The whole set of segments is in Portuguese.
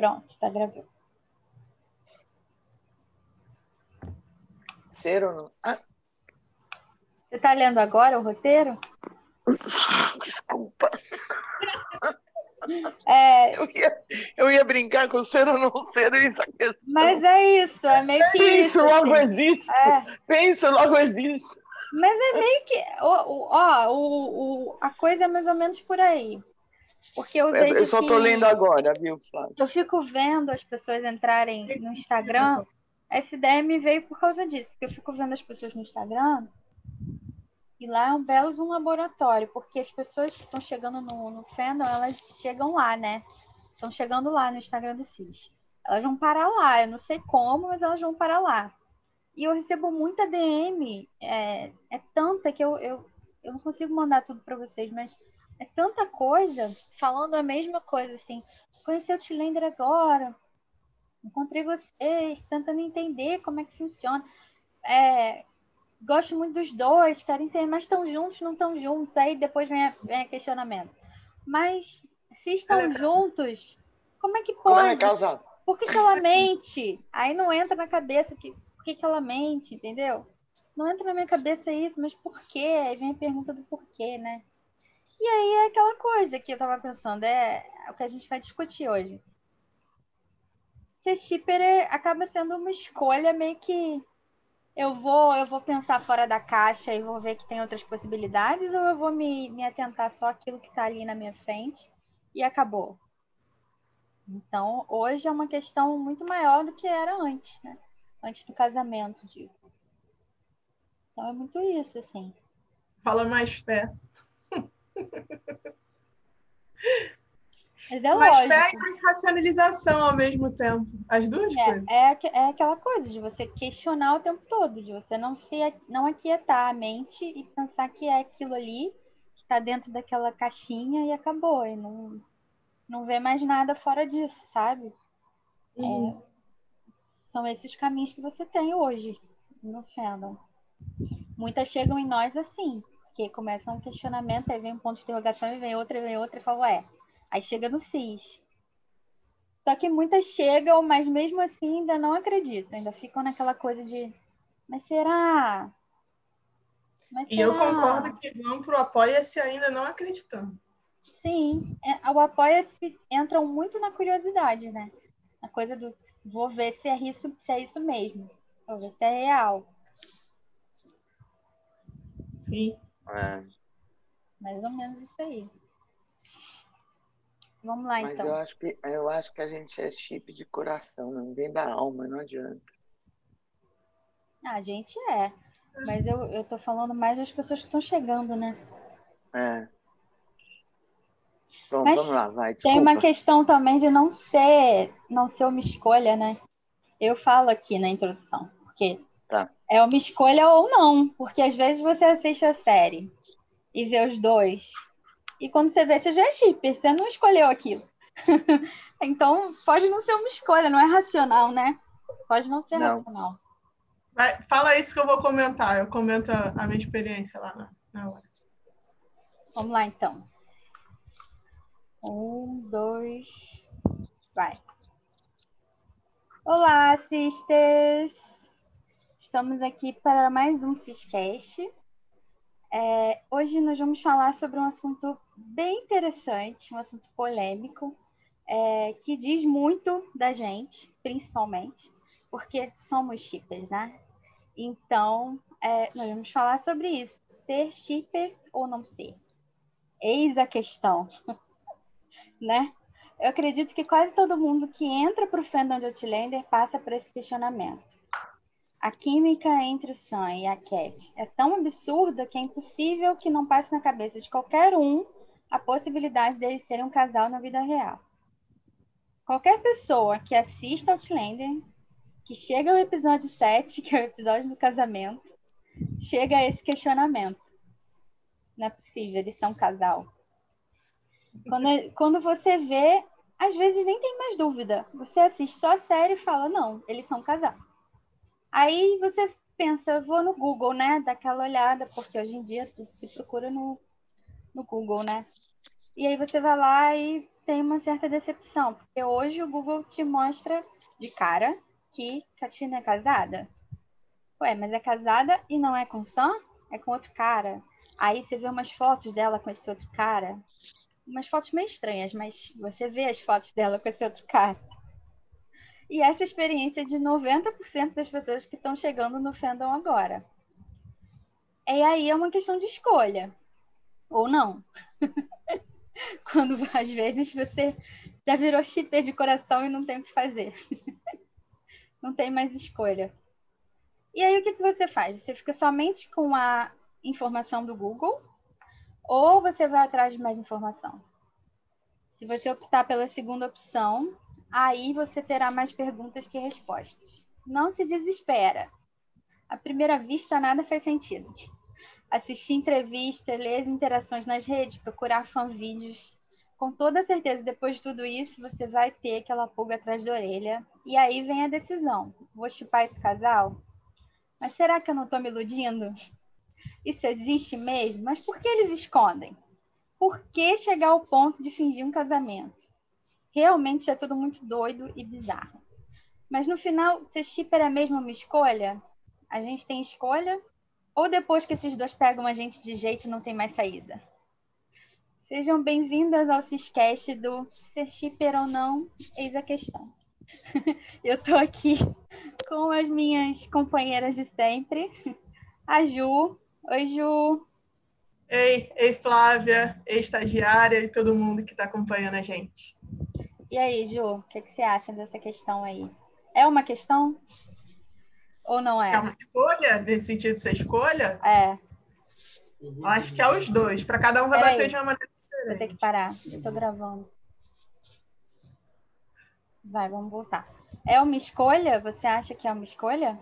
Pronto, tá gravando. Ser ou não? Ah, Você tá lendo agora o roteiro? desculpa. É, Eu ia, eu ia brincar com ser ou não ser essa questão. mas é isso, é meio que Penso, isso. logo assim. existe. É, Penso, logo existe. mas é meio que. Ó, ó, o, o, a coisa é mais ou menos por aí. Porque eu Eu, só tô lendo agora, viu, Flávio? eu fico vendo as pessoas entrarem no Instagram. Essa ideia me veio por causa disso, porque eu fico vendo as pessoas no Instagram e lá é um belo um laboratório, porque as pessoas que estão chegando no, no fandom, elas chegam lá, né? Estão chegando lá no Instagram do CIS. Elas vão parar lá, eu não sei como, mas elas vão parar lá. E eu recebo muita DM, é, é tanta que eu, eu, eu não consigo mandar tudo para vocês, mas é tanta coisa falando a mesma coisa, assim. Conheci o Tilender agora, encontrei vocês, tentando entender como é que funciona. É, gosto muito dos dois, quero entender, mas estão juntos, não estão juntos. Aí depois vem, a, vem a questionamento. Mas se estão É. juntos, como é que Como é pode? casado? Por que, que ela mente? Aí não entra na cabeça que por que, que ela mente, entendeu? Não entra na minha cabeça isso, mas por quê? Aí vem a pergunta do porquê, né? E aí é aquela coisa que eu tava pensando, é o que a gente vai discutir hoje. Ser shipper acaba sendo uma escolha meio que eu vou, eu vou pensar fora da caixa e vou ver que tem outras possibilidades, ou eu vou me, me atentar só àquilo que está ali na minha frente e acabou. Então, hoje é uma questão muito maior do que era antes, né? Antes do casamento, digo. Então é muito isso, assim. Fala mais fé. Mas é fé e mais racionalização ao mesmo tempo. As duas coisas. É, é, aque- é aquela coisa de você questionar o tempo todo, de você não se não aquietar a mente e pensar que é aquilo ali que está dentro daquela caixinha e acabou. E não, não vê mais nada fora disso, sabe? Uhum. São esses caminhos que você tem hoje no fandom. Muitas chegam em nós assim, porque começa um questionamento, aí vem um ponto de interrogação, e vem outra, e vem outra, e fala, ué. Aí chega no CIS. Só que muitas chegam, mas mesmo assim ainda não acreditam, ainda ficam naquela coisa de, mas será? Mas E eu será?" concordo que vão pro apoia-se ainda não acreditando. Sim, é, o apoia-se entram muito na curiosidade, né? Na coisa do vou ver se é isso, se é isso mesmo. Vou ver se é real. Sim. É, Mais ou menos isso aí. Vamos lá, mas então. eu acho, que, eu acho que a gente é chip de coração, não vem da alma, não adianta. Ah, a gente é. Mas eu, eu tô falando mais das pessoas que estão chegando, né? É. Bom, Mas vamos lá, vai. Tem Desculpa. uma questão também de não ser, não ser uma escolha, né? Eu falo aqui na introdução, porque Tá. é uma escolha ou não, porque às vezes você assiste a série e vê os dois, e quando você vê, você já é shipper, você não escolheu aquilo. então, pode não ser uma escolha, não é racional, né? Pode não ser Não. racional. Vai, fala isso que eu vou comentar. Eu comento a, minha experiência lá na, na hora. Vamos lá, então. Um, dois, vai. Olá, sisters! Estamos aqui para mais um Ciscast. É, hoje nós vamos falar sobre um assunto bem interessante, um assunto polêmico, é, que diz muito da gente, principalmente, porque somos shippers, né? Então, é, nós vamos falar sobre isso. Ser shipper ou não ser? Eis a questão, né? Eu acredito que quase todo mundo que entra para o fandom de Outlander passa por esse questionamento. A química entre o Sam e a Cat é tão absurda que é impossível que não passe na cabeça de qualquer um a possibilidade deles serem um casal na vida real. Qualquer pessoa que assista Outlander, que chega ao episódio 7, que é o episódio do casamento, chega a esse questionamento. Não é possível, eles são um casal. Quando, quando você vê, às vezes nem tem mais dúvida. Você assiste só a série e fala, não, eles são um casal. Aí você pensa, eu vou no Google, né? Dá aquela olhada, porque hoje em dia tudo se procura no, no Google, né? E aí você vai lá e tem uma certa decepção, porque hoje o Google te mostra de cara que Katina é casada. Ué, mas é casada e não é com Sam? É com outro cara. Aí você vê umas fotos dela com esse outro cara. Umas fotos meio estranhas, mas você vê as fotos dela com esse outro cara. E essa experiência de 90% das pessoas que estão chegando no fandom agora. E aí é uma questão de escolha. Ou não. Quando às vezes você já virou shipper de coração e não tem o que fazer. não tem mais escolha. E aí o que você faz? Você fica somente com a informação do Google ou você vai atrás de mais informação? Se você optar pela segunda opção, aí você terá mais perguntas que respostas. Não se desespera. À primeira vista, nada faz sentido. Assistir entrevistas, ler as interações nas redes, procurar fanvídeos. Com toda certeza, depois de tudo isso, você vai ter aquela pulga atrás da orelha. E aí vem a decisão. Vou chipar esse casal? Mas será que eu não estou me iludindo? Isso existe mesmo? Mas por que eles escondem? Por que chegar ao ponto de fingir um casamento? Realmente é tudo muito doido e bizarro. Mas no final, se shipper é mesmo uma escolha, a gente tem escolha? Ou depois que esses dois pegam a gente de jeito não tem mais saída? Sejam bem-vindas ao Ciscast do Ser Shipper ou Não, eis a questão. Eu estou aqui com as minhas companheiras de sempre. A Ju. Oi, Ju. Ei, ei, Flávia, ei, estagiária e todo mundo que está acompanhando a gente. E aí, Ju, o que, que, você acha dessa questão aí? É uma questão? Ou não é? É uma escolha, nesse sentido de ser escolha? É. Acho que é os dois. Para cada um vai Pera bater aí. de uma maneira diferente. Vou ter que parar. Eu tô gravando. Vai, vamos voltar. É uma escolha? Você acha que é uma escolha?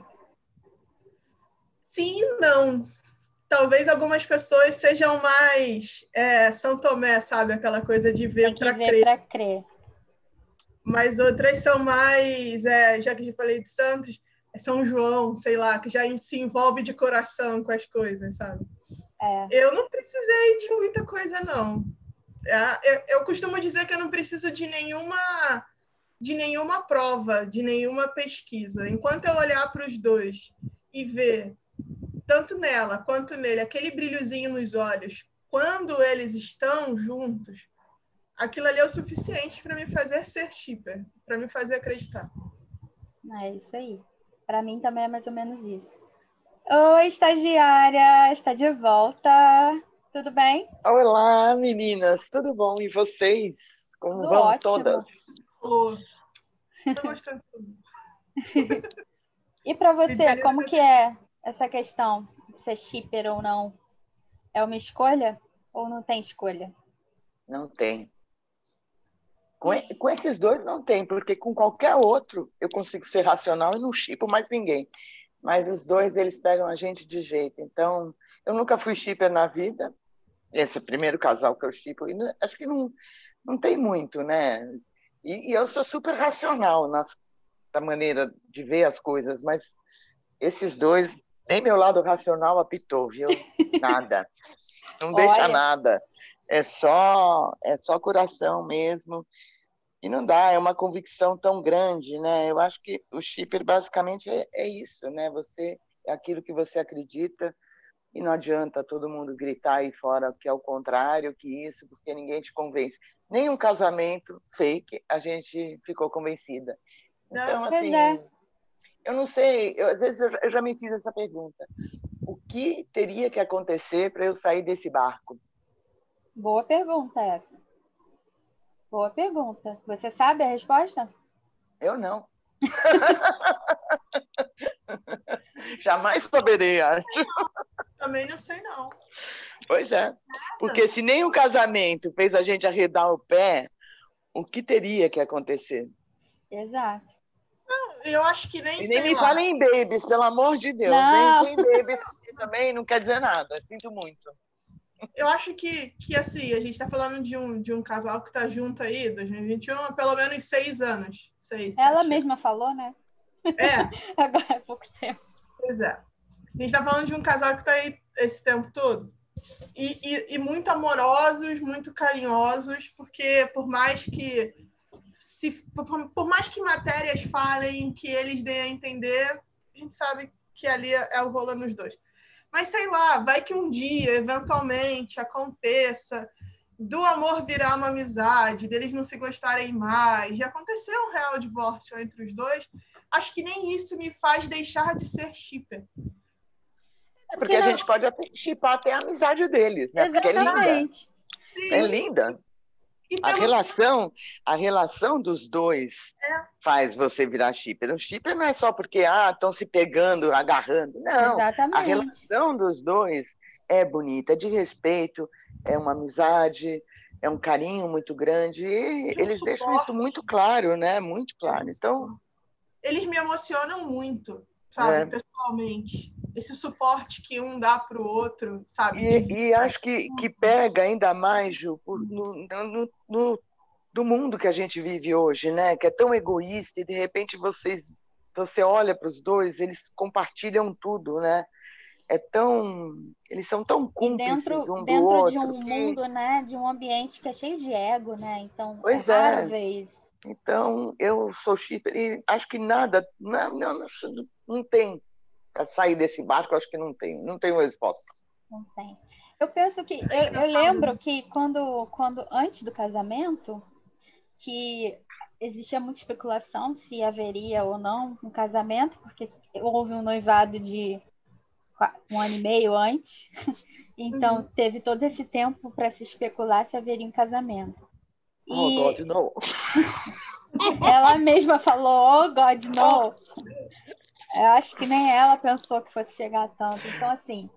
Sim e não. Talvez algumas pessoas sejam mais é, São Tomé, sabe? Aquela coisa de ver para crer. Pra crer. Mas outras são mais, é, já que já falei de Santos, é São João, sei lá, que já se envolve de coração com as coisas, sabe? É. Eu não precisei de muita coisa, não. É, eu, eu costumo dizer que eu não preciso de nenhuma de nenhuma prova, de nenhuma pesquisa. Enquanto eu olhar para os dois e ver, tanto nela quanto nele, aquele brilhozinho nos olhos, quando eles estão juntos, aquilo ali é o suficiente para me fazer ser shipper, para me fazer acreditar. É isso aí. Para mim também é mais ou menos isso. Oi, estagiária, está de volta. Tudo bem? Olá, meninas, tudo bom? E vocês? Como Tudo vão ótimo. todas? Tô gostando disso. e para você, como que é essa questão de ser shipper ou não? É uma escolha ou não tem escolha? Não tem. Com, com esses dois não tem, porque com qualquer outro eu consigo ser racional e não chipo mais ninguém. Mas os dois, eles pegam a gente de jeito. Então, eu nunca fui shipper na vida. Esse é primeiro casal que eu chipo. Acho que não, não tem muito, né? E, e eu sou super racional na, na maneira de ver as coisas, mas esses dois, nem meu lado racional apitou, viu? Nada. Não deixa Olha. nada. É só, é só coração mesmo. E não dá, é uma convicção tão grande, né? Eu acho que o shipper basicamente é, é isso, né? Você é aquilo que você acredita e não adianta todo mundo gritar aí fora que é o contrário, que isso, porque ninguém te convence. Nem um casamento fake a gente ficou convencida. Então, Não, assim, é. eu não sei, eu, às vezes eu eu já me fiz essa pergunta. O que teria que acontecer para eu sair desse barco? Boa pergunta essa. Boa pergunta. Você sabe a resposta? Eu não. Jamais saberei, acho. Também não sei, não. Pois é. Porque se nem o casamento fez a gente arredar o pé, o que teria que acontecer? Exato. Eu acho que nem E nem sei me lá. falem em babies, pelo amor de Deus. Não. Nem tem babies também não quer dizer nada. Sinto muito. Eu acho que, que assim, a gente está falando de um, de um casal que está junto aí, 2021, há pelo menos seis anos. Seis, Ela sete. mesma falou, né? É, Agora há pouco tempo. pois é. A gente está falando de um casal que está aí esse tempo todo. e, e, e, muito amorosos, muito carinhosos, porque por mais que se por, por, mais que matérias falem que eles deem a entender, a gente sabe que ali é o rolo nos dois. Mas sei lá, vai que um dia, eventualmente, aconteça do amor virar uma amizade, deles não se gostarem mais, de acontecer um real divórcio entre os dois, acho que nem isso me faz deixar de ser shipper. É porque a gente pode chipar até a amizade deles, né? Exatamente. Porque é linda. É linda. A relação, a relação dos dois é. faz você virar shipper. O shipper não é só porque ah, estão se pegando, agarrando. Não. Exatamente. A relação dos dois é bonita, é de respeito, é uma amizade, é um carinho muito grande. E um eles suporte. deixam isso muito claro, né? Muito claro. Então. Eles me emocionam muito, sabe, é. pessoalmente. Esse suporte que um dá para o outro, sabe? E, e acho que, que pega ainda mais, Ju, no, no, no, do mundo que a gente vive hoje, né? Que é tão egoísta e de repente vocês, você olha para os dois, eles compartilham tudo, né? é tão eles são tão cúmplices dentro, um dentro do outro de um que... mundo né de um ambiente que é cheio de ego né então pois é, é. então eu sou chipper e acho que nada não, não, não tem para sair desse barco acho que não tem não tem uma resposta não tem eu penso que eu, eu lembro que quando quando antes do casamento que existia muita especulação se haveria ou não um casamento porque houve um noivado de um ano e meio antes. Então, uhum. teve todo esse tempo para se especular se haveria um casamento. Oh, God, no. ela mesma falou, oh, God, no. Eu acho que nem ela pensou que fosse chegar tanto. Então, assim.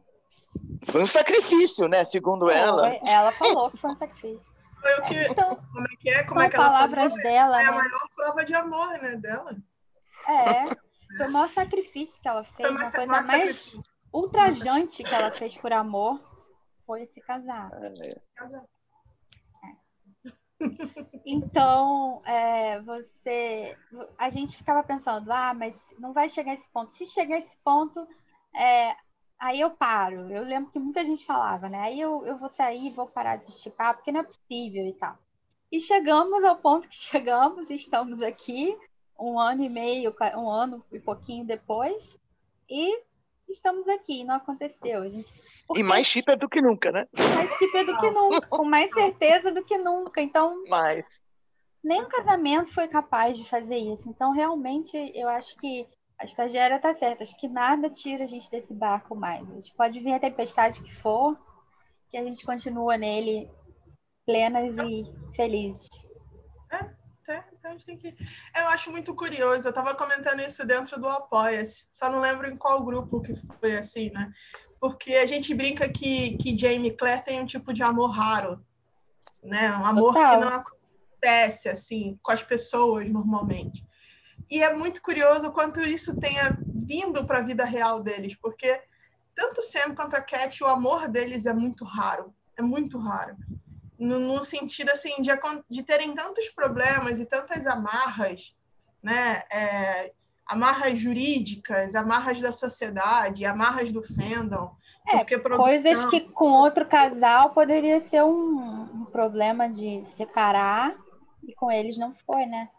Foi um sacrifício, né? Segundo foi, ela. Ela falou que foi um sacrifício. Foi o que. Então, como é que é? Como é que ela palavras falou? dela. É né? a maior prova de amor, né? Dela. É. Foi o maior sacrifício que ela fez. Foi uma coisa mais. Sacrifício ultrajante que ela fez por amor foi se casar. É. Então, é, você, a gente ficava pensando, ah, mas não vai chegar esse ponto. Se chegar esse ponto, é, aí eu paro. Eu lembro que muita gente falava, né? Aí eu, eu vou sair, vou parar de esticar, porque não é possível e tal. E chegamos ao ponto que chegamos, estamos aqui, um ano e meio, um ano e pouquinho depois, e estamos aqui, não aconteceu. gente, porque... E mais chipper do que nunca, né? Mais chipper do que nunca, com mais certeza do que nunca. Então, mais. nem o casamento foi capaz de fazer isso. Então, realmente, eu acho que a estagiária está certa. Acho que nada tira a gente desse barco mais. A gente pode vir a tempestade que for, que a gente continua nele plenas e felizes. É. É, então a gente tem que. Eu acho muito curioso, eu estava comentando isso dentro do Apoia-se, só não lembro em qual grupo que foi assim, né? Porque a gente brinca que, que Jamie Claire tem um tipo de amor raro, né? Um amor Total. que não acontece assim com as pessoas normalmente. E é muito curioso o quanto isso tenha vindo para a vida real deles, porque tanto Sam quanto a Cat, o amor deles é muito raro, é muito raro no, no sentido assim de, de, terem tantos problemas e tantas amarras, né? É, amarras jurídicas, amarras da sociedade, amarras do fandom. É, produção... coisas que com outro casal poderia ser um, um, problema de separar e com eles não foi, né?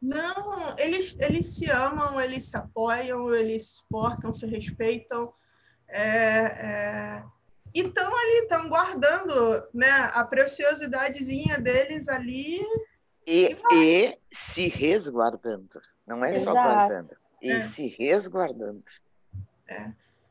Não, eles, eles se amam, eles se apoiam, eles se suportam, se respeitam. É, é e estão ali, estão guardando né, a preciosidadezinha deles ali. E, e, se resguardando. Não é Exato. só guardando. E é. se resguardando. É.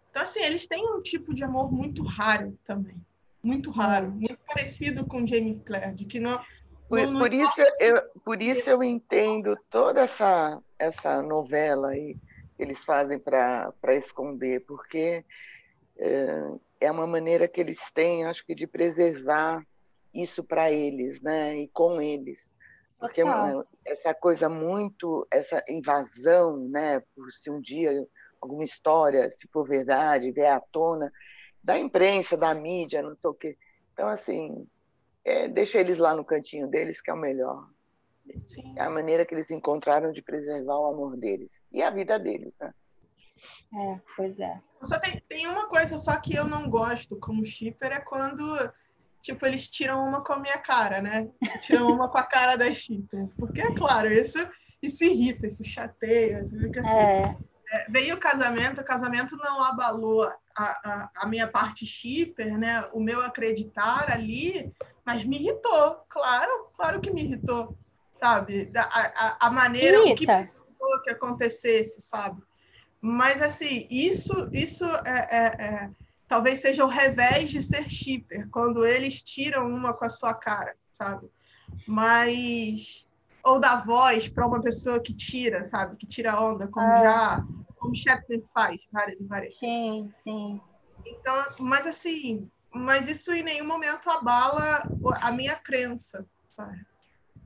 Então, assim, eles têm um tipo de amor muito raro também. Muito raro. Muito parecido com Jamie Claire, de que não. Por, não, por isso, eu, por isso eu entendo toda essa, essa novela aí que eles fazem para esconder, porque é, é uma maneira que eles têm, acho que, de preservar isso para eles, né? E com eles. Porque okay. essa coisa muito, essa invasão, né? Por se um dia alguma história, se for verdade, vier à tona, da imprensa, da mídia, não sei o quê. Então, assim, é, deixa eles lá no cantinho deles, que é o melhor. Sim. É a maneira que eles encontraram de preservar o amor deles e a vida deles, né? É, pois é. Só tem, tem uma coisa só que eu não gosto como shipper, é quando, tipo, eles tiram uma com a minha cara, né? Tiram uma com a cara das shippers. Porque, é claro, isso, isso irrita, isso chateia, fica assim. É. É, veio o casamento, o casamento não abalou a, a, a, minha parte shipper, né? O meu acreditar ali, mas me irritou, claro, claro que me irritou, sabe? A, a, a maneira Irrita. o que precisou que acontecesse, sabe? Mas, assim, isso, isso é, é, é, talvez seja o revés de ser shipper, quando eles tiram uma com a sua cara, sabe? Mas. Ou da voz para uma pessoa que tira, sabe? Que tira onda, como ah. já. Como Shepard faz várias e várias sim, vezes. Sim, sim. Então, mas assim, mas isso em nenhum momento abala a minha crença, sabe?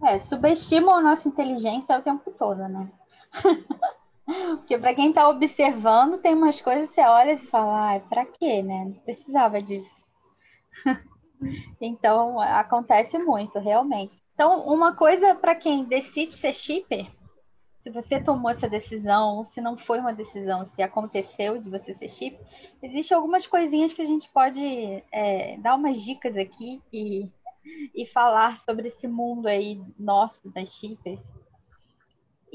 É, subestimam a nossa inteligência o tempo todo, né? Porque para quem está observando, tem umas coisas que você olha e fala, ai, para quê, né? Não precisava disso. então, acontece muito, realmente. Então, uma coisa para quem decide ser shipper, se você tomou essa decisão, se não foi uma decisão, se aconteceu de você ser shipper, existem algumas coisinhas que a gente pode é, dar umas dicas aqui e, e falar sobre esse mundo aí nosso das shippers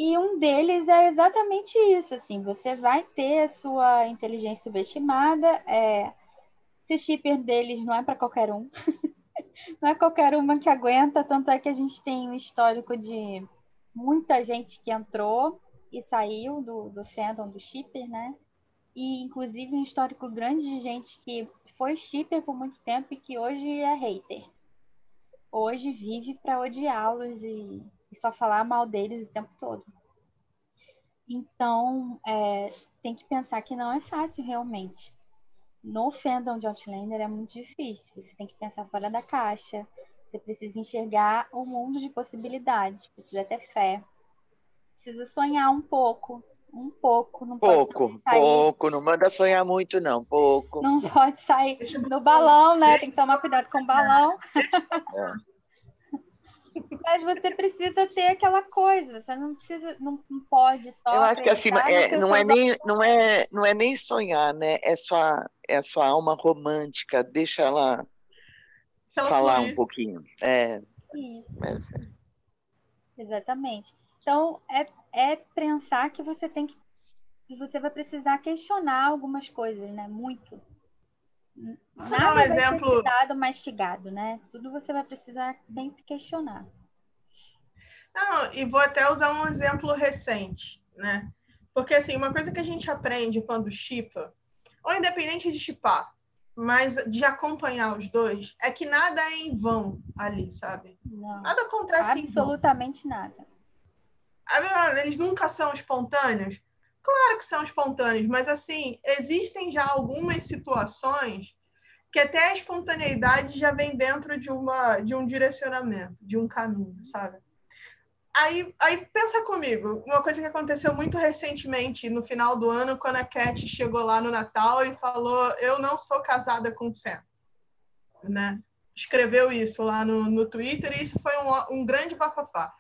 e um deles é exatamente isso, assim, você vai ter a sua inteligência subestimada, é, esse shipper deles não é para qualquer um, não é qualquer uma que aguenta, tanto é que a gente tem um histórico de muita gente que entrou e saiu do, do fandom do shipper, né? E inclusive um histórico grande de gente que foi shipper por muito tempo e que hoje é hater. Hoje vive para odiá-los e e só falar mal deles o tempo todo. Então, é, tem que pensar que não é fácil realmente. No fandom de Outlander é muito difícil. Você tem que pensar fora da caixa. Você precisa enxergar o mundo de possibilidades. Precisa ter fé. Precisa sonhar um pouco. Um pouco. Não pouco, pouco. Não manda sonhar muito, não. Pouco. Não pode sair no balão, né? Tem que tomar cuidado com o balão. É. Mas você precisa ter aquela coisa, você não precisa, não, não pode só. Eu acho que assim, é, não é nem, não é, não é nem sonhar, né? É sua, é sua alma romântica, deixa ela, ela falar um pouquinho. É. Isso. É. Exatamente. Então é, é pensar que você tem que, que você vai precisar questionar algumas coisas, né? Muito. Nada dar um vai exemplo. Ser mastigado, né? Tudo você vai precisar sempre questionar. Não, e vou até usar um exemplo recente, né? Porque, assim, uma coisa que a gente aprende quando chipa, ou independente de chipar, mas de acompanhar os dois, é que nada é em vão ali, sabe? Não, nada acontece Absolutamente nada. Eles nunca são espontâneos? Claro que são espontâneos, mas assim, existem já algumas situações que até a espontaneidade já vem dentro de, uma, de um direcionamento, de um caminho, sabe? Aí, aí pensa comigo, uma coisa que aconteceu muito recentemente, no final do ano, quando a Cat chegou lá no Natal e falou: Eu não sou casada com o Sam. Né? Escreveu isso lá no, no Twitter e isso foi um, um grande bafafá.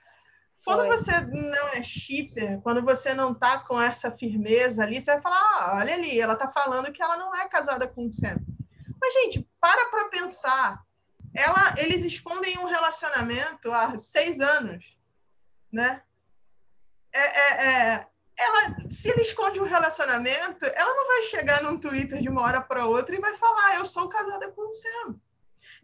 Quando Foi. você não é shipper, quando você não tá com essa firmeza ali, você vai falar: ah, olha ali, ela tá falando que ela não é casada com o Sam. Mas, gente, para para pensar. Ela, eles escondem um relacionamento há seis anos, né? É, é, é, ela, se ele esconde um relacionamento, ela não vai chegar num Twitter de uma hora para outra e vai falar: eu sou casada com o Sam.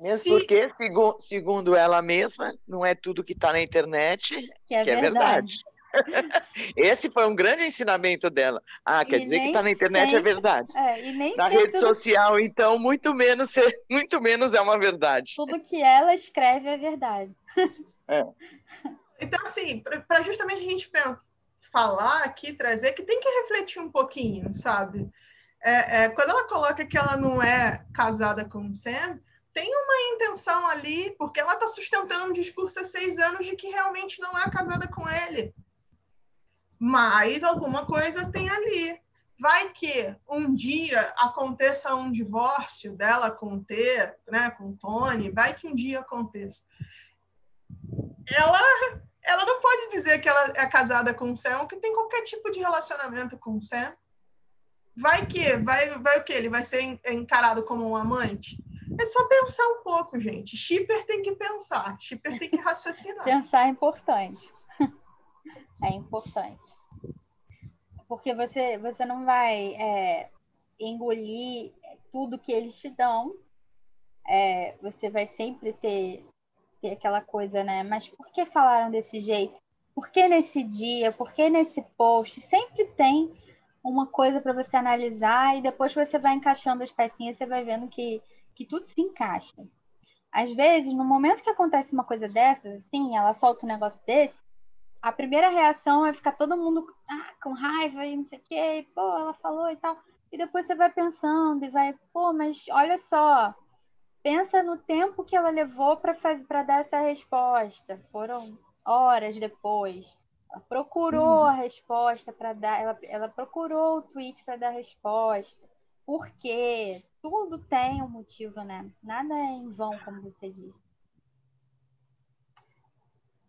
Mesmo Se... porque, segundo, segundo ela mesma, não é tudo que está na internet que é, que é verdade. Esse foi um grande ensinamento dela. Ah, quer e dizer que está na internet é sempre... é verdade. É, na rede tudo... social, então, muito menos, muito menos é uma verdade. Tudo que ela escreve é verdade. É. Então, assim, para justamente a gente falar aqui, trazer, que tem que refletir um pouquinho, sabe? É, é, quando ela coloca que ela não é casada com o Sam, tem uma intenção ali, porque ela está sustentando um discurso há seis anos de que realmente não é casada com ele. Mas alguma coisa tem ali. Vai que um dia aconteça um divórcio dela com o T, né, com o Tony, vai que um dia aconteça. Ela, ela não pode dizer que ela é casada com o Sam, que tem qualquer tipo de relacionamento com o Sam. vai que vai, vai o que? Ele vai ser encarado como um amante? É só pensar um pouco, gente. Shipper tem que pensar, shipper tem que raciocinar. pensar é importante. É importante. Porque você, você não vai é, engolir tudo que eles te dão. É, você vai sempre ter, ter aquela coisa, né? Mas por que falaram desse jeito? Por que nesse dia? Por que nesse post? Sempre tem uma coisa para você analisar e depois você vai encaixando as pecinhas, você vai vendo que, que tudo se encaixa. Às vezes, no momento que acontece uma coisa dessas, assim, ela solta um negócio desse, a primeira reação é ficar todo mundo ah, com raiva e não sei o quê, pô, ela falou e tal. E depois você vai pensando e vai, pô, mas olha só, pensa no tempo que ela levou para dar essa resposta. Foram horas depois. Ela procurou uhum. a resposta para dar, ela, ela procurou o tweet para dar a resposta. Por quê? Tudo tem um motivo, né? Nada é em vão, como você disse.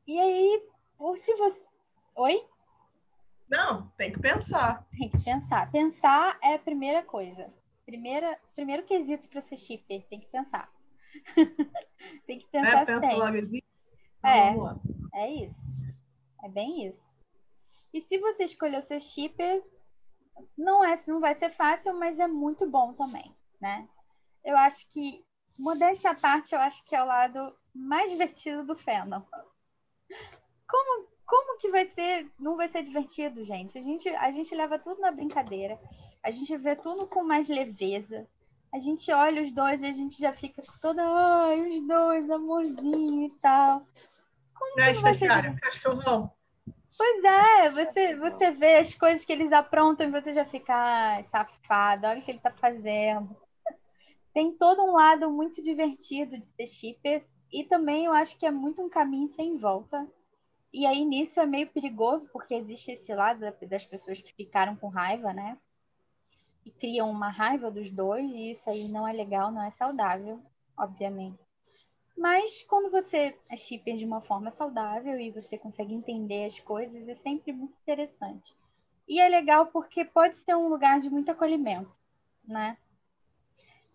E aí, ou se você. Oi? Não, tem que pensar. Tem que pensar. Pensar é a primeira coisa. Primeira, primeiro quesito para ser shipper, tem que pensar. tem que pensar. É, pensa logo existe. É, é isso. É bem isso. E se você escolher o seu shipper, não, é, não vai ser fácil, mas é muito bom também, né? Eu acho que, modéstia à parte, eu acho que é o lado mais divertido do fandom. Como, como que vai ser, não vai ser divertido, gente? A gente, a gente leva tudo na brincadeira, a gente vê tudo com mais leveza, a gente olha os dois e a gente já fica toda, ai, os dois, amorzinho e tal. Como é, estagiário, cachorrão. Pois é, você, você vê as coisas que eles aprontam e você já fica, ai, safado, olha o que ele tá fazendo. Tem todo um lado muito divertido de ser shipper e também eu acho que é muito um caminho sem volta. E aí nisso é meio perigoso, porque existe esse lado das pessoas que ficaram com raiva, né? E criam uma raiva dos dois, e isso aí não é legal, não é saudável, obviamente. Mas quando você é shipper de uma forma saudável e você consegue entender as coisas, é sempre muito interessante. E é legal porque pode ser um lugar de muito acolhimento, né?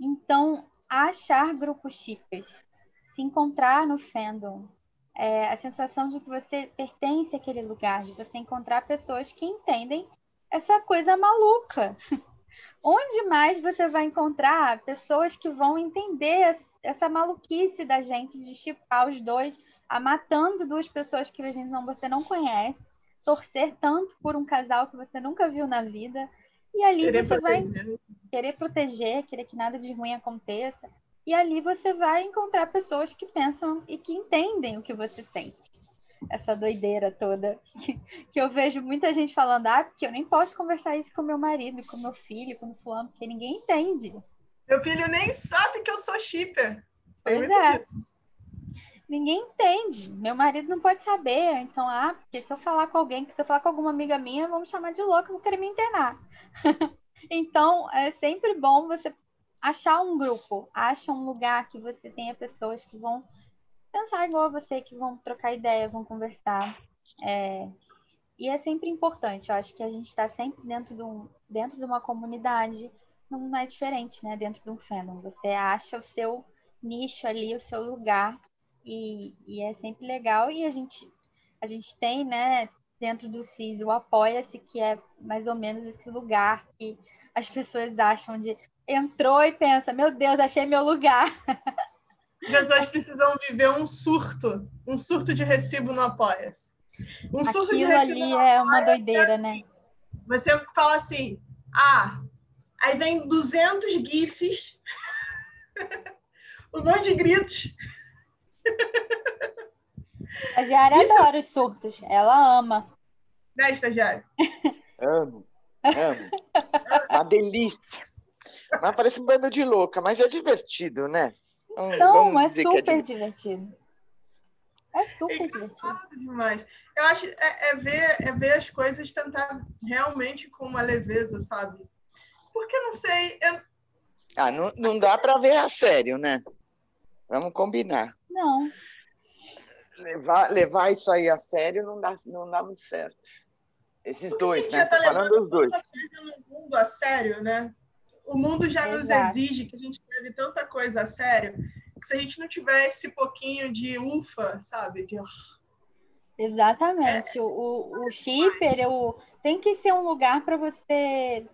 Então, achar grupos shippers, se encontrar no fandom, é, a sensação de que você pertence àquele lugar, de você encontrar pessoas que entendem essa coisa maluca. Onde mais você vai encontrar pessoas que vão entender essa maluquice da gente de chipar os dois, a matando duas pessoas que a gente não, você não conhece, torcer tanto por um casal que você nunca viu na vida, e ali querer você proteger. vai querer proteger, querer que nada de ruim aconteça, e ali você vai encontrar pessoas que pensam e que entendem o que você sente essa doideira toda. Que, que, eu vejo muita gente falando, ah, porque eu nem posso conversar isso com meu marido, com meu filho, com o fulano, porque ninguém entende. Meu filho nem sabe que eu sou shipper. Pois é. Ninguém entende. Meu marido não pode saber. Então, ah, porque se eu falar com alguém, se eu falar com alguma amiga minha, vão me chamar de louca, vão querer me internar. então, é sempre bom você achar um grupo, acha um lugar que você tenha pessoas que vão pensar igual a você, que vão trocar ideia, vão conversar. É, e é sempre importante, eu acho que a gente está sempre dentro de, um, dentro de uma comunidade, não é diferente, né? Dentro de um fandom. Você acha o seu nicho ali, o seu lugar, e, e é sempre legal. E a gente, a gente tem, né, dentro do CIS o Apoia-se, que é mais ou menos esse lugar que as pessoas acham de entrou e pensa, meu Deus, achei meu lugar. pessoas precisam viver um surto, um surto de recibo no Apoia-se. Um surto Aquilo de recibo ali no é uma doideira, assim, né? Você fala assim, ah, aí vem 200 gifs, um monte de gritos. A Estagiária Isso... adora os surtos, ela ama. Né, estagiário? Amo, amo. Uma delícia. Mas parece um bando de louca, mas é divertido, né? Não, é, é super é divertido. É super é divertido. demais. Eu acho é, é, ver, é ver as coisas tentar realmente com uma leveza, sabe? Porque não sei. Eu... Ah, não, não dá para ver a sério, né? Vamos combinar. Não. Levar, levar isso aí a sério não dá, não dá muito certo. Esses dois, né? Tá falando dos dois. No mundo a sério, né? O mundo já Exato. nos exige que a gente leve tanta coisa a sério que se a gente não tiver esse pouquinho de ufa, sabe? De... Exatamente. É. O, o shipper o, tem que ser um lugar para você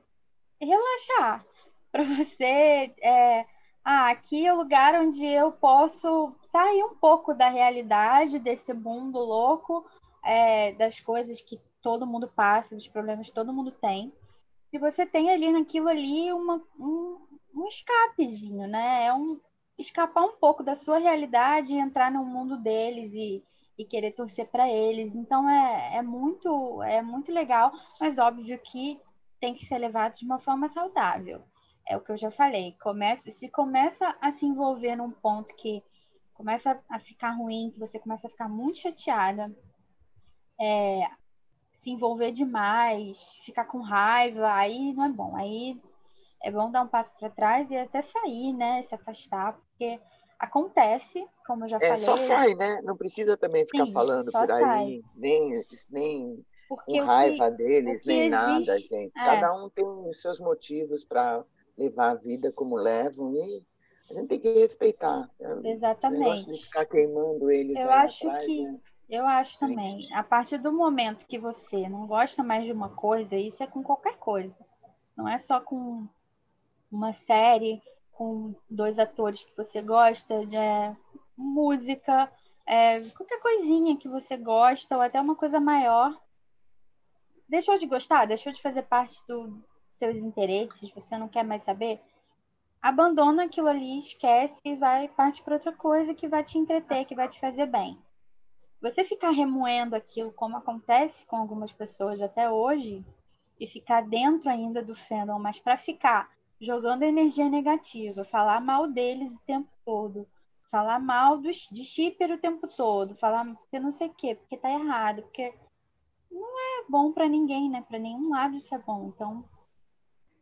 relaxar, para você. É, ah, aqui é o lugar onde eu posso sair um pouco da realidade, desse mundo louco, é, das coisas que todo mundo passa, dos problemas que todo mundo tem. E você tem ali naquilo ali uma, um, um escapezinho, né? É um escapar um pouco da sua realidade e entrar no mundo deles e, e querer torcer para eles. Então é, é muito é muito legal, mas óbvio que tem que ser levado de uma forma saudável. É o que eu já falei. Começa, se começa a se envolver num ponto que começa a ficar ruim, que você começa a ficar muito chateada, é, se envolver demais, ficar com raiva, aí não é bom. Aí é bom dar um passo para trás e até sair, né? Se afastar, porque acontece, como eu já é, falei. Só sai, né? Não precisa também ficar Sim, falando por aí, sai. nem, nem com raiva que, deles, nem existe, nada, gente. É. Cada um tem os seus motivos para levar a vida como levam e a gente tem que respeitar. Exatamente. de ficar queimando eles. Eu acho atrás, que. Né? Eu acho também. A partir do momento que você não gosta mais de uma coisa, isso é com qualquer coisa. Não é só com uma série, com dois atores que você gosta, de é, música, é, qualquer coisinha que você gosta, ou até uma coisa maior. Deixou de gostar? Deixou de fazer parte dos seus interesses? Você não quer mais saber? Abandona aquilo ali, esquece e vai parte para outra coisa que vai te entreter, que vai te fazer bem você ficar remoendo aquilo, como acontece com algumas pessoas até hoje, e ficar dentro ainda do fandom, mas para ficar jogando energia negativa, falar mal deles o tempo todo, falar mal dos, de shipper o tempo todo, falar que não sei o quê, porque tá errado, porque não é bom para ninguém, né? Para nenhum lado isso é bom. Então,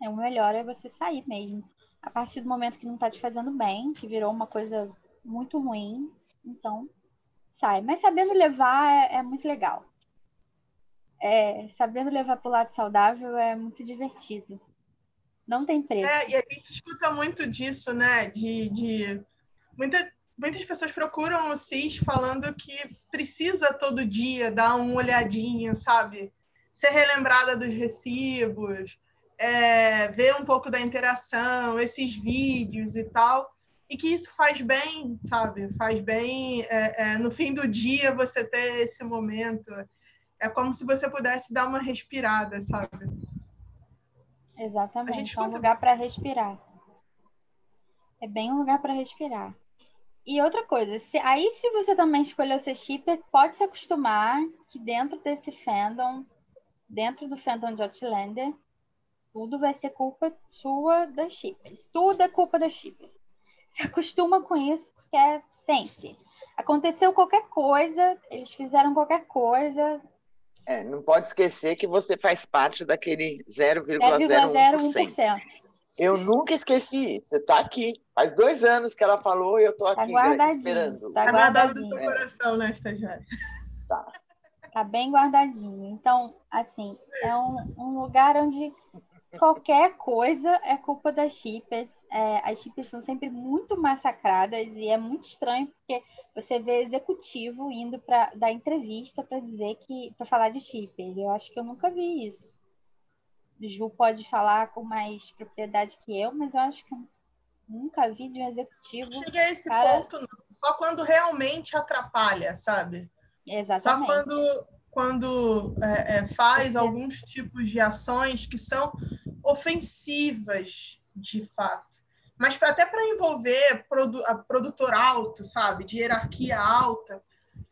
é o melhor é você sair mesmo. A partir do momento que não tá te fazendo bem, que virou uma coisa muito ruim, então sai. Mas sabendo levar é, é muito legal. É, sabendo levar para o lado saudável é muito divertido. Não tem preço. É, e a gente escuta muito disso, né? De, de... Muita, muitas pessoas procuram o CIS falando que precisa todo dia dar uma olhadinha, sabe? Ser relembrada dos recibos, é, ver um pouco da interação, esses vídeos e tal e que isso faz bem, sabe? Faz bem é, é, no fim do dia você ter esse momento. É como se você pudesse dar uma respirada, sabe? Exatamente. A gente é um lugar para respirar. É bem um lugar para respirar. E outra coisa, se, aí se você também escolheu ser shipper, pode se acostumar que dentro desse fandom, dentro do fandom de Outlander, tudo vai ser culpa sua das shippers. Tudo é culpa das shippers se acostuma com isso, porque é sempre. Aconteceu qualquer coisa, eles fizeram qualquer coisa. É, não pode esquecer que você faz parte daquele 0,01%. Eu nunca esqueci isso. Você está aqui. Faz dois anos que ela falou e eu estou tá aqui tá esperando. Tá, tá guardado no seu coração, né, estagiária? Tá. Tá bem guardadinho. Então, assim, é um, um lugar onde qualquer coisa é culpa das chipas é, as chips são sempre muito massacradas e é muito estranho porque você vê executivo indo para dar entrevista para dizer que para falar de chipper. Eu acho que eu nunca vi isso. Ju pode falar com mais propriedade que eu, mas eu acho que eu nunca vi de um executivo. Cheguei a esse ponto não. só quando realmente atrapalha, sabe? Exatamente. Só quando quando é, é, faz alguns tipos de ações que são ofensivas de fato. Mas até para envolver produ a produtor alto, sabe? De hierarquia alta,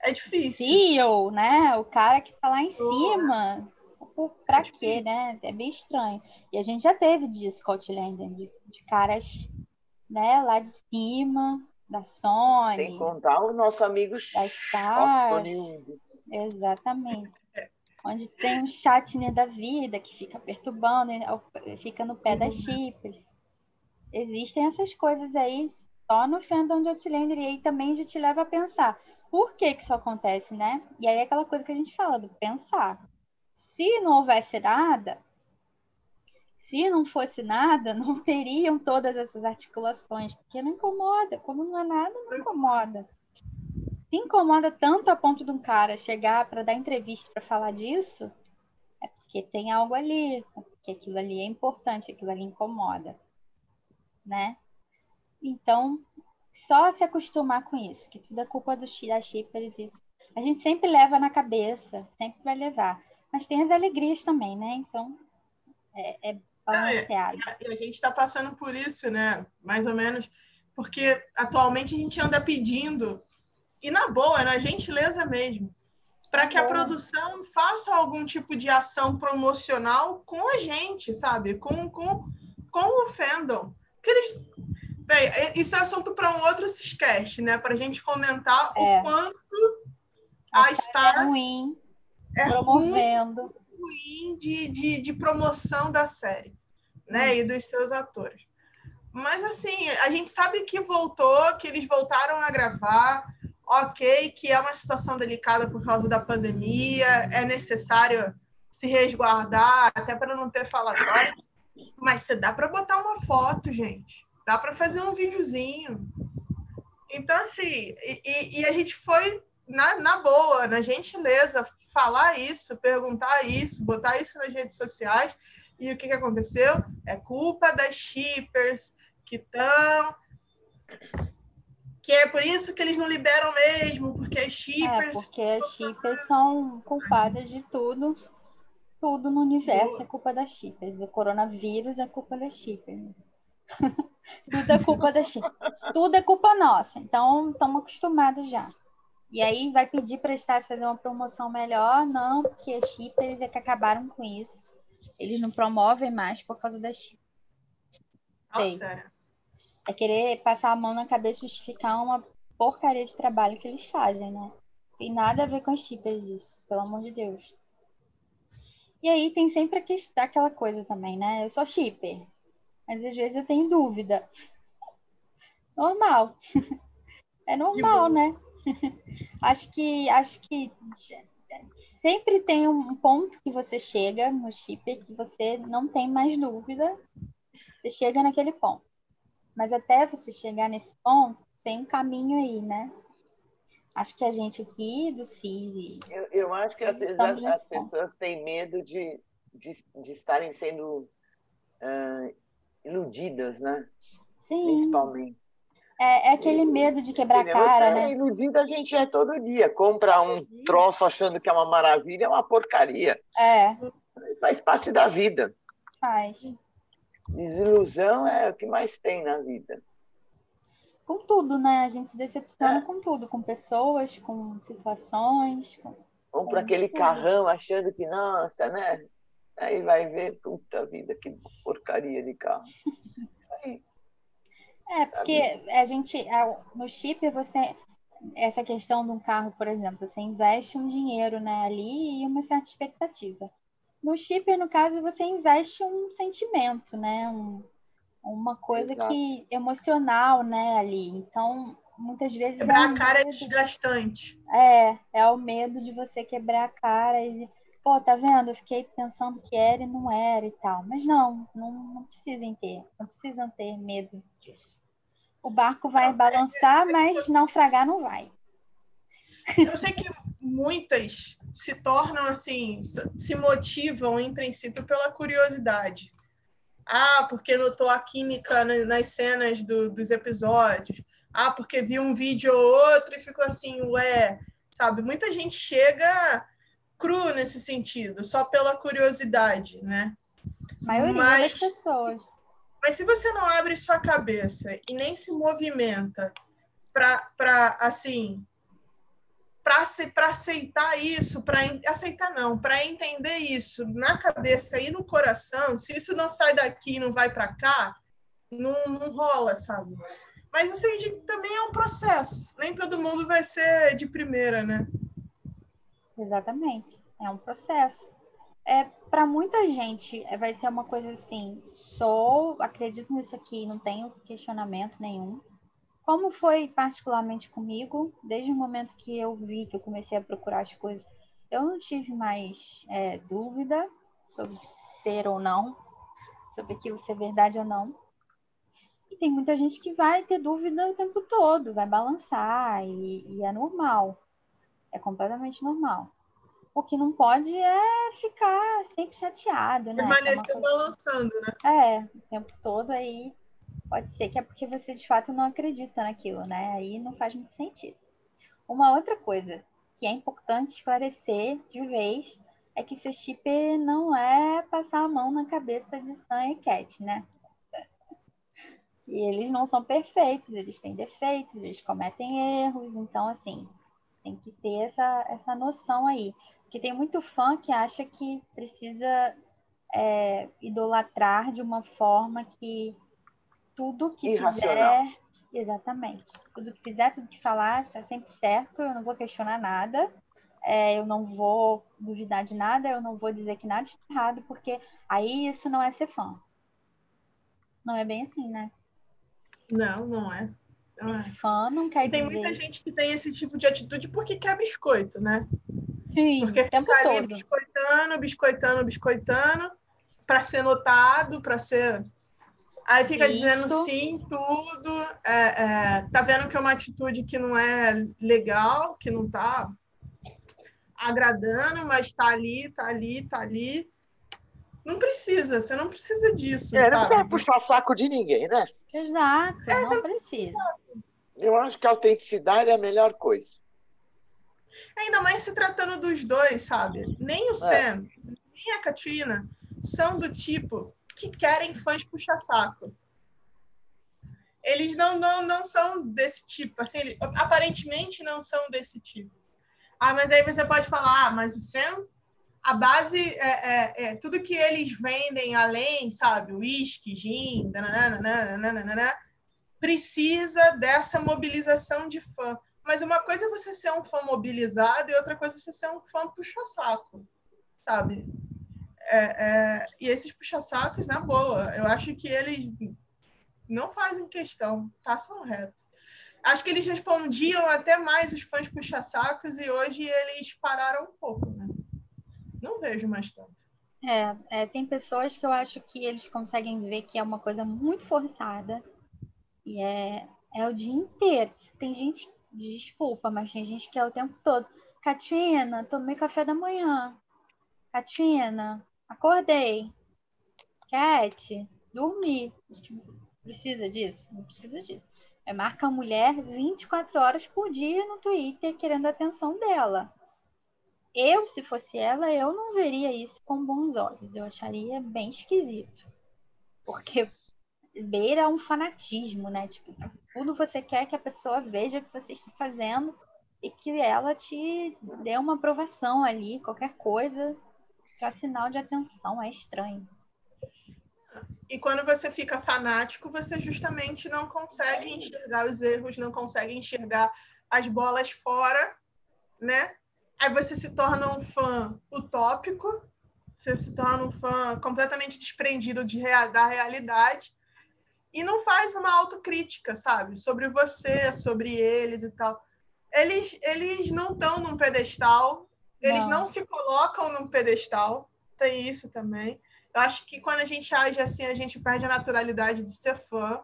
é difícil. CEO, né? O cara que está lá em oh, cima. Para é quê, né? É bem estranho. E a gente já teve de Scotland, de, de caras né, lá de cima, da Sony. Sem contar o nosso amigo da Stars. Exatamente onde tem um chatner da vida que fica perturbando, fica no pé das chips. Existem essas coisas aí só no fandom de Outlander e aí também já te leva a pensar por que que isso acontece, né? E aí é aquela coisa que a gente fala do pensar. Se não houvesse nada, se não fosse nada, não teriam todas essas articulações, porque não incomoda. Como não é nada, não incomoda. Se incomoda tanto a ponto de um cara chegar para dar entrevista para falar disso, é porque tem algo ali, é porque aquilo ali é importante, aquilo ali incomoda, né? Então, só se acostumar com isso, que tudo é culpa do, das shippers, isso. A gente sempre leva na cabeça, sempre vai levar. Mas tem as alegrias também, né? Então, é, é balanceado. e a gente está passando por isso, né? Mais ou menos, porque atualmente a gente anda pedindo, e na boa, na gentileza mesmo, para que a produção faça algum tipo de ação promocional com a gente, sabe? Com, com, com o fandom. Que eles... Bem, isso é assunto para um outro Ciscast, né? Para a gente comentar é. o quanto a, Stars é ruim, é promovendo. Ruim ruim de, de, de promoção da série, né? Hum. E dos seus atores. Mas assim, a gente sabe que voltou, que eles voltaram a gravar, ok, que é uma situação delicada por causa da pandemia, é necessário se resguardar, até para não ter falatório. Mas você dá para botar uma foto, gente. Dá para fazer um videozinho. Então, assim, e, e a gente foi na, na boa, na gentileza, falar isso, perguntar isso, botar isso nas redes sociais. E o que, que aconteceu? É culpa das shippers que estão. Que é por isso que eles não liberam mesmo, porque as shippers. É, porque as shippers são culpadas de tudo. Tudo no universo é culpa das shippers. O coronavírus é culpa das shippers. tudo é culpa das shippers. Tudo é culpa nossa. Então, estamos acostumados já. E aí vai pedir para a Estácio fazer uma promoção melhor? Não, porque a Chip, eles é que acabaram com isso. Eles não promovem mais por causa da Chip. Nossa. É querer passar a mão na cabeça e justificar uma porcaria de trabalho que eles fazem, né? Tem nada a ver com as chippers isso, pelo amor de Deus. E aí tem sempre aquela coisa também, né? Eu sou shipper, mas às vezes eu tenho dúvida. Normal. É normal, né? acho que acho que sempre tem um ponto que você chega no chip que você não tem mais dúvida. Você chega naquele ponto. Mas até você chegar nesse ponto, tem um caminho aí, né? Acho que a gente aqui do CISI. Eu, eu acho que às vezes as, as pessoas têm medo de, de, de estarem sendo uh, iludidas, né? Sim. Principalmente. É, é aquele medo de quebrar a cara, é né? Iludido a gente é todo dia. Compra um troço achando que é uma maravilha, é uma porcaria. É. Faz parte da vida. Faz. Desilusão é o que mais tem na vida. Com tudo, né? A gente se decepciona é. com tudo, com pessoas, com situações. Com... Compra aquele tudo. carrão achando que, nossa, né? Aí vai ver, puta vida, que porcaria de carro. Aí, é, porque a gente, no chip, você, essa questão de um carro, por exemplo, você investe um dinheiro né, ali e uma certa expectativa. No chip, no caso, você investe um sentimento, né? Um, uma coisa Exato. que emocional, né, ali. Então, muitas vezes. Quebrar é um a cara é medo. é desgastante. É, é o medo de você quebrar a cara e pô, tá vendo? Eu fiquei pensando que era e não era e tal. Mas não, não, não precisam ter, não precisam ter medo disso. O barco vai balançar, mas naufragar não vai. Eu sei que muitas se tornam assim, se motivam em princípio pela curiosidade. Ah, porque notou a química nas cenas do, dos episódios. Ah, porque viu um vídeo ou outro e ficou assim, ué, sabe? Muita gente chega cru nesse sentido, só pela curiosidade, né? A maioria Mas... das pessoas. Mas se você não abre sua cabeça e nem se movimenta para assim para aceitar isso, para aceitar não, para entender isso na cabeça e no coração, se isso não sai daqui e não vai para cá, não, não rola, sabe? Mas assim, também é um processo. Nem todo mundo vai ser de primeira, né? Exatamente. É um processo. É, para muita gente é, vai ser uma coisa assim, sou, acredito nisso aqui, não tenho questionamento nenhum. Como foi particularmente comigo, desde o momento que eu vi que eu comecei a procurar as coisas, eu não tive mais é, dúvida sobre ser ou não, sobre aquilo ser verdade ou não. E tem muita gente que vai ter dúvida o tempo todo, vai balançar, e, e é normal. É completamente normal. O que não pode é ficar sempre chateado, né? Permanecer é balançando, né? É, o tempo todo aí pode ser que é porque você de fato não acredita naquilo, né? Aí não faz muito sentido. Uma outra coisa que é importante esclarecer de vez é que esse chip não é passar a mão na cabeça de Sam e Cat, né? E eles não são perfeitos, eles têm defeitos, eles cometem erros, então assim, tem que ter essa, essa noção aí. Porque tem muito fã que acha que precisa é, idolatrar de uma forma que tudo que Irracional. fizer. Exatamente. Tudo que fizer, tudo que falar, está sempre certo, eu não vou questionar nada. É, eu não vou duvidar de nada, eu não vou dizer que nada está errado, porque aí isso não é ser fã. Não é bem assim, né? Não, não é. Não é. Fã não quer e tem dizer... muita gente que tem esse tipo de atitude porque quer biscoito, né? Sim, porque o tempo todo. ali biscoitando, biscoitando, biscoitando, para ser notado, para ser Aí fica Isso. dizendo sim, tudo. É, é, tá vendo que é uma atitude que não é legal, que não tá agradando, mas tá ali, tá ali, tá ali. Não precisa, você não precisa disso. É, não quer puxar saco de ninguém, né? Exato, é, não precisa. Eu acho que a autenticidade é a melhor coisa. Ainda mais se tratando dos dois, sabe? Nem o é. Sam, nem a Katrina são do tipo que querem fãs puxa-saco. Eles não, não, não são desse tipo, assim, eles, aparentemente não são desse tipo. Ah, mas aí você pode falar, ah, mas o Sam, a base é, é, é, tudo que eles vendem além, sabe, whisky, gin, nananana, precisa dessa mobilização de fã. Mas uma coisa é você ser um fã mobilizado e outra coisa é você ser um fã puxa-saco, sabe? É, é, e esses puxa-sacos, na boa, eu acho que eles não fazem questão, passam reto. Acho que eles respondiam até mais os fãs puxa-sacos e hoje eles pararam um pouco, né? Não vejo mais tanto. É, é, tem pessoas que eu acho que eles conseguem ver que é uma coisa muito forçada e é, é o dia inteiro. Tem gente, desculpa, mas tem gente que é o tempo todo. Katina, tomei café da manhã. Katina, Acordei. Cat, dormi. Precisa disso? Não precisa disso. É marca a mulher 24 horas por dia no Twitter querendo a atenção dela. Eu, se fosse ela, eu não veria isso com bons olhos. Eu acharia bem esquisito. Porque beira um fanatismo, né? Tipo, tudo você quer que a pessoa veja o que você está fazendo e que ela te dê uma aprovação ali, qualquer coisa é sinal de atenção, é estranho. E quando você fica fanático, você justamente não consegue enxergar os erros, não consegue enxergar as bolas fora, né? Aí você se torna um fã utópico, você se torna um fã completamente desprendido de real, da realidade e não faz uma autocrítica, sabe? Sobre você, sobre eles e tal. Eles, eles não estão num pedestal, eles não. não se colocam num pedestal, tem isso também. Eu acho que quando a gente age assim, a gente perde a naturalidade de ser fã,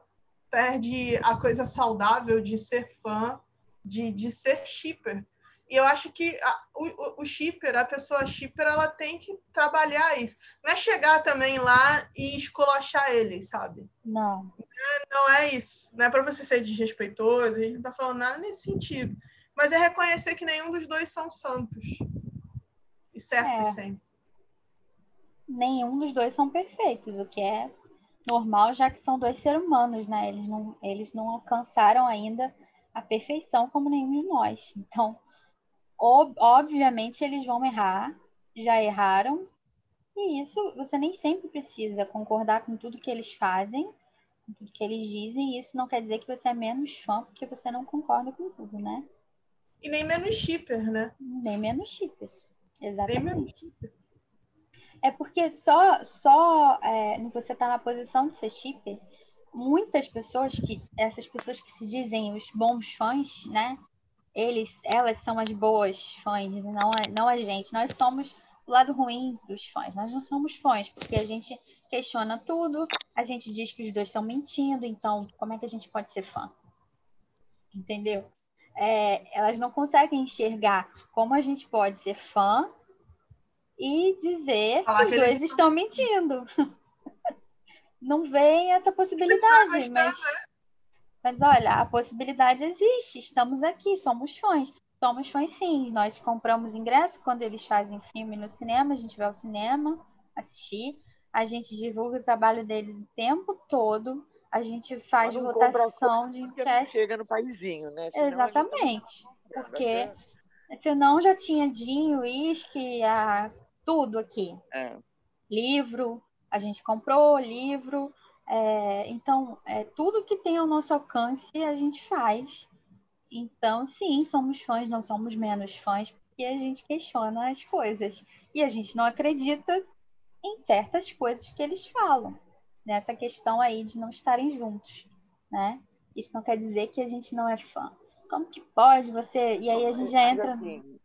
perde a coisa saudável de ser fã, de, de ser shipper. E eu acho que a, o, o shipper, a pessoa shipper, ela tem que trabalhar isso. Não é chegar também lá e esculachar eles, sabe? Não. Não é, não é isso. Não é para você ser desrespeitoso, a gente não tá falando nada nesse sentido. Mas é reconhecer que nenhum dos dois são santos certo é. sempre. Nenhum dos dois são perfeitos, o que é normal, já que são dois seres humanos, né? Eles não, eles não alcançaram ainda a perfeição como nenhum de nós. Então, ob obviamente, eles vão errar, já erraram, e isso você nem sempre precisa concordar com tudo que eles fazem, com tudo que eles dizem, e isso não quer dizer que você é menos fã porque você não concorda com tudo, né? E nem menos shipper, né? Nem menos shipper. Exatamente. É porque só, só é, você está na posição de ser shipper, muitas pessoas que essas pessoas que se dizem os bons fãs, né? eles, elas são as boas fãs, não a, não a gente. Nós somos o lado ruim dos fãs. Nós não somos fãs, porque a gente questiona tudo, a gente diz que os dois estão mentindo, então como é que a gente pode ser fã? Entendeu? É, elas não conseguem enxergar como a gente pode ser fã e dizer Falar que os dois estão mentindo. não vem essa possibilidade, mas, né? mas olha, a possibilidade existe, estamos aqui, somos fãs. Somos fãs sim, nós compramos ingresso quando eles fazem filme no cinema, a gente vai ao cinema assistir, a gente divulga o trabalho deles o tempo todo, a gente faz votação de enquete. Chega no paizinho, né? Senão Exatamente. Gente... Porque senão já tinha Dinho, uísque, a... tudo aqui. É. Livro, a gente comprou livro. É... então, é, tudo que tem ao nosso alcance a gente faz. Então, sim, somos fãs, não somos menos fãs, porque a gente questiona as coisas. E a gente não acredita em certas coisas que eles falam, nessa questão aí de não estarem juntos, né? Isso não quer dizer que a gente não é fã. Como que pode você? E aí a gente já entra. Assim,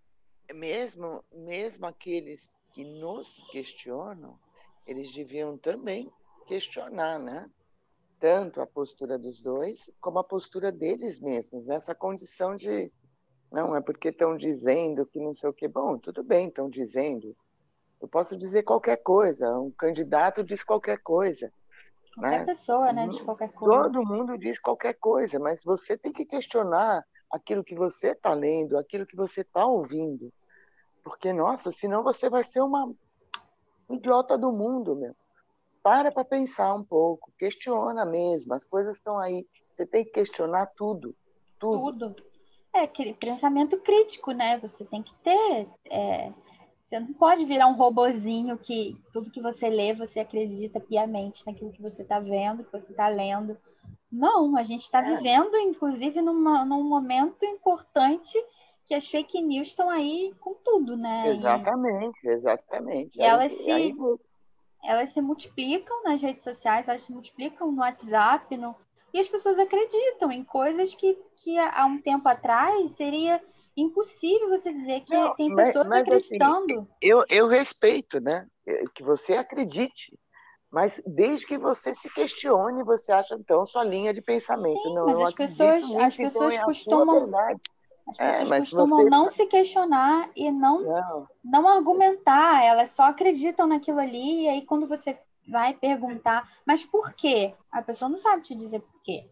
mesmo, mesmo aqueles que nos questionam, eles deviam também questionar, né? tanto a postura dos dois como a postura deles mesmos, nessa condição de não é porque estão dizendo que não sei o que. Bom, tudo bem, estão dizendo. Eu posso dizer qualquer coisa, um candidato diz qualquer coisa. Qualquer né? pessoa, né, diz qualquer coisa. Todo mundo diz qualquer coisa, mas você tem que questionar aquilo que você está lendo, aquilo que você está ouvindo. Porque, nossa, senão você vai ser uma idiota do mundo, meu para para pensar um pouco, questiona mesmo, as coisas estão aí. Você tem que questionar tudo, tudo. Tudo. É aquele pensamento crítico, né? Você tem que ter. É... Você não pode virar um robozinho que tudo que você lê, você acredita piamente naquilo que você está vendo, que você está lendo. Não, a gente está é. vivendo, inclusive, numa, num momento importante que as fake news estão aí com tudo, né? Exatamente, exatamente. E aí, elas se, aí elas se multiplicam nas redes sociais, elas se multiplicam no WhatsApp, no... e as pessoas acreditam em coisas que, que há um tempo atrás seria impossível você dizer que Não, tem pessoas mas, mas assim, acreditando. Assim, eu, eu respeito, né? Que você acredite. Mas desde que você se questione, você acha então sua linha de pensamento. Sim, Não, mas as pessoas, as então, pessoas então, costumam as é, pessoas é, costumam você... não se questionar e não, não, não argumentar, elas só acreditam naquilo ali, e aí quando você vai perguntar, mas por quê? A pessoa não sabe te dizer por quê.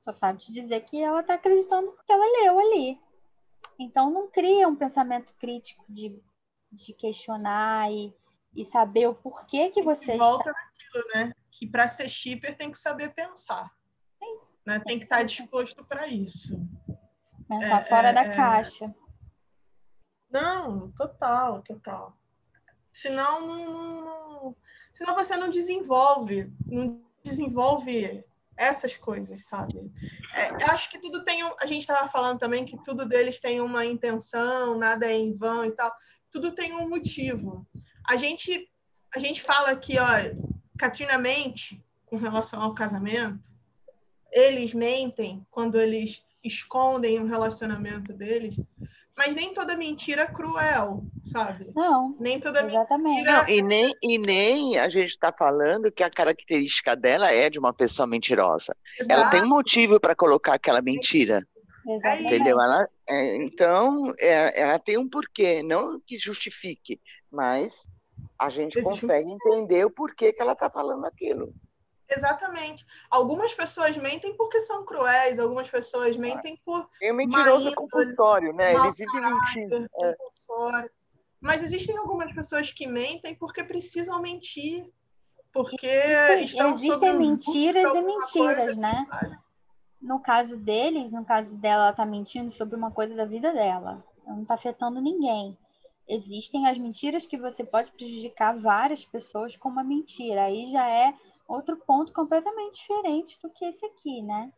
Só sabe te dizer que ela está acreditando porque ela leu ali. Então não cria um pensamento crítico de, de questionar e, e saber o porquê que você. Volta está... naquilo, né? Que para ser shipper tem que saber pensar. Sim. Né? Tem que estar tá disposto para isso. Pensar é, fora é, da é... caixa. Não, total, total. Senão, não, senão você não desenvolve, não desenvolve essas coisas, sabe? É, acho que tudo tem. A gente estava falando também que tudo deles tem uma intenção, nada é em vão e tal. Tudo tem um motivo. A gente, a gente fala aqui, ó, Katrina mente com relação ao casamento. Eles mentem quando eles escondem o relacionamento deles. Mas nem toda mentira é cruel, sabe? Não. Nem toda exatamente. mentira. Não, e, nem, e nem a gente está falando que a característica dela é de uma pessoa mentirosa. Exato. Ela tem um motivo para colocar aquela mentira. Exatamente. Entendeu? Ela, é, então, é, ela tem um porquê, não que justifique, mas a gente Existe consegue um... entender o porquê que ela está falando aquilo. Exatamente. Algumas pessoas mentem porque são cruéis, algumas pessoas mentem por. É mentiroso compulsório, né? Ele vive mentindo. É. Mas existem algumas pessoas que mentem porque precisam mentir. Porque estão Existem sobre mentiras e mentiras, né? No caso deles, no caso dela, ela tá mentindo sobre uma coisa da vida dela. Ela não está afetando ninguém. Existem as mentiras que você pode prejudicar várias pessoas com uma mentira. Aí já é outro ponto completamente diferente do que esse aqui, né?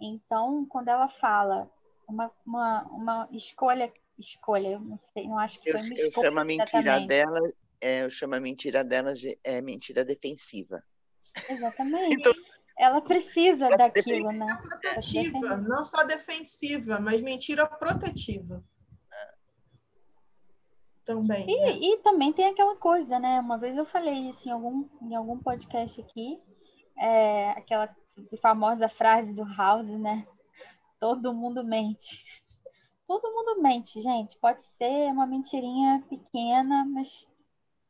Então, quando ela fala uma, uma, uma escolha, escolha, eu não sei, não acho que eu, foi uma eu chamo a mentira dela, é, eu chamo a mentira dela de é, mentira defensiva. Exatamente. então, ela precisa daquilo, mentira né? protetiva, não só defensiva, mas mentira protetiva. Também. E, né? e também tem aquela coisa, né? Uma vez eu falei isso em algum, em algum podcast aqui, é, aquela famosa frase do House, né? Todo mundo mente. Todo mundo mente, gente. Pode ser uma mentirinha pequena, mas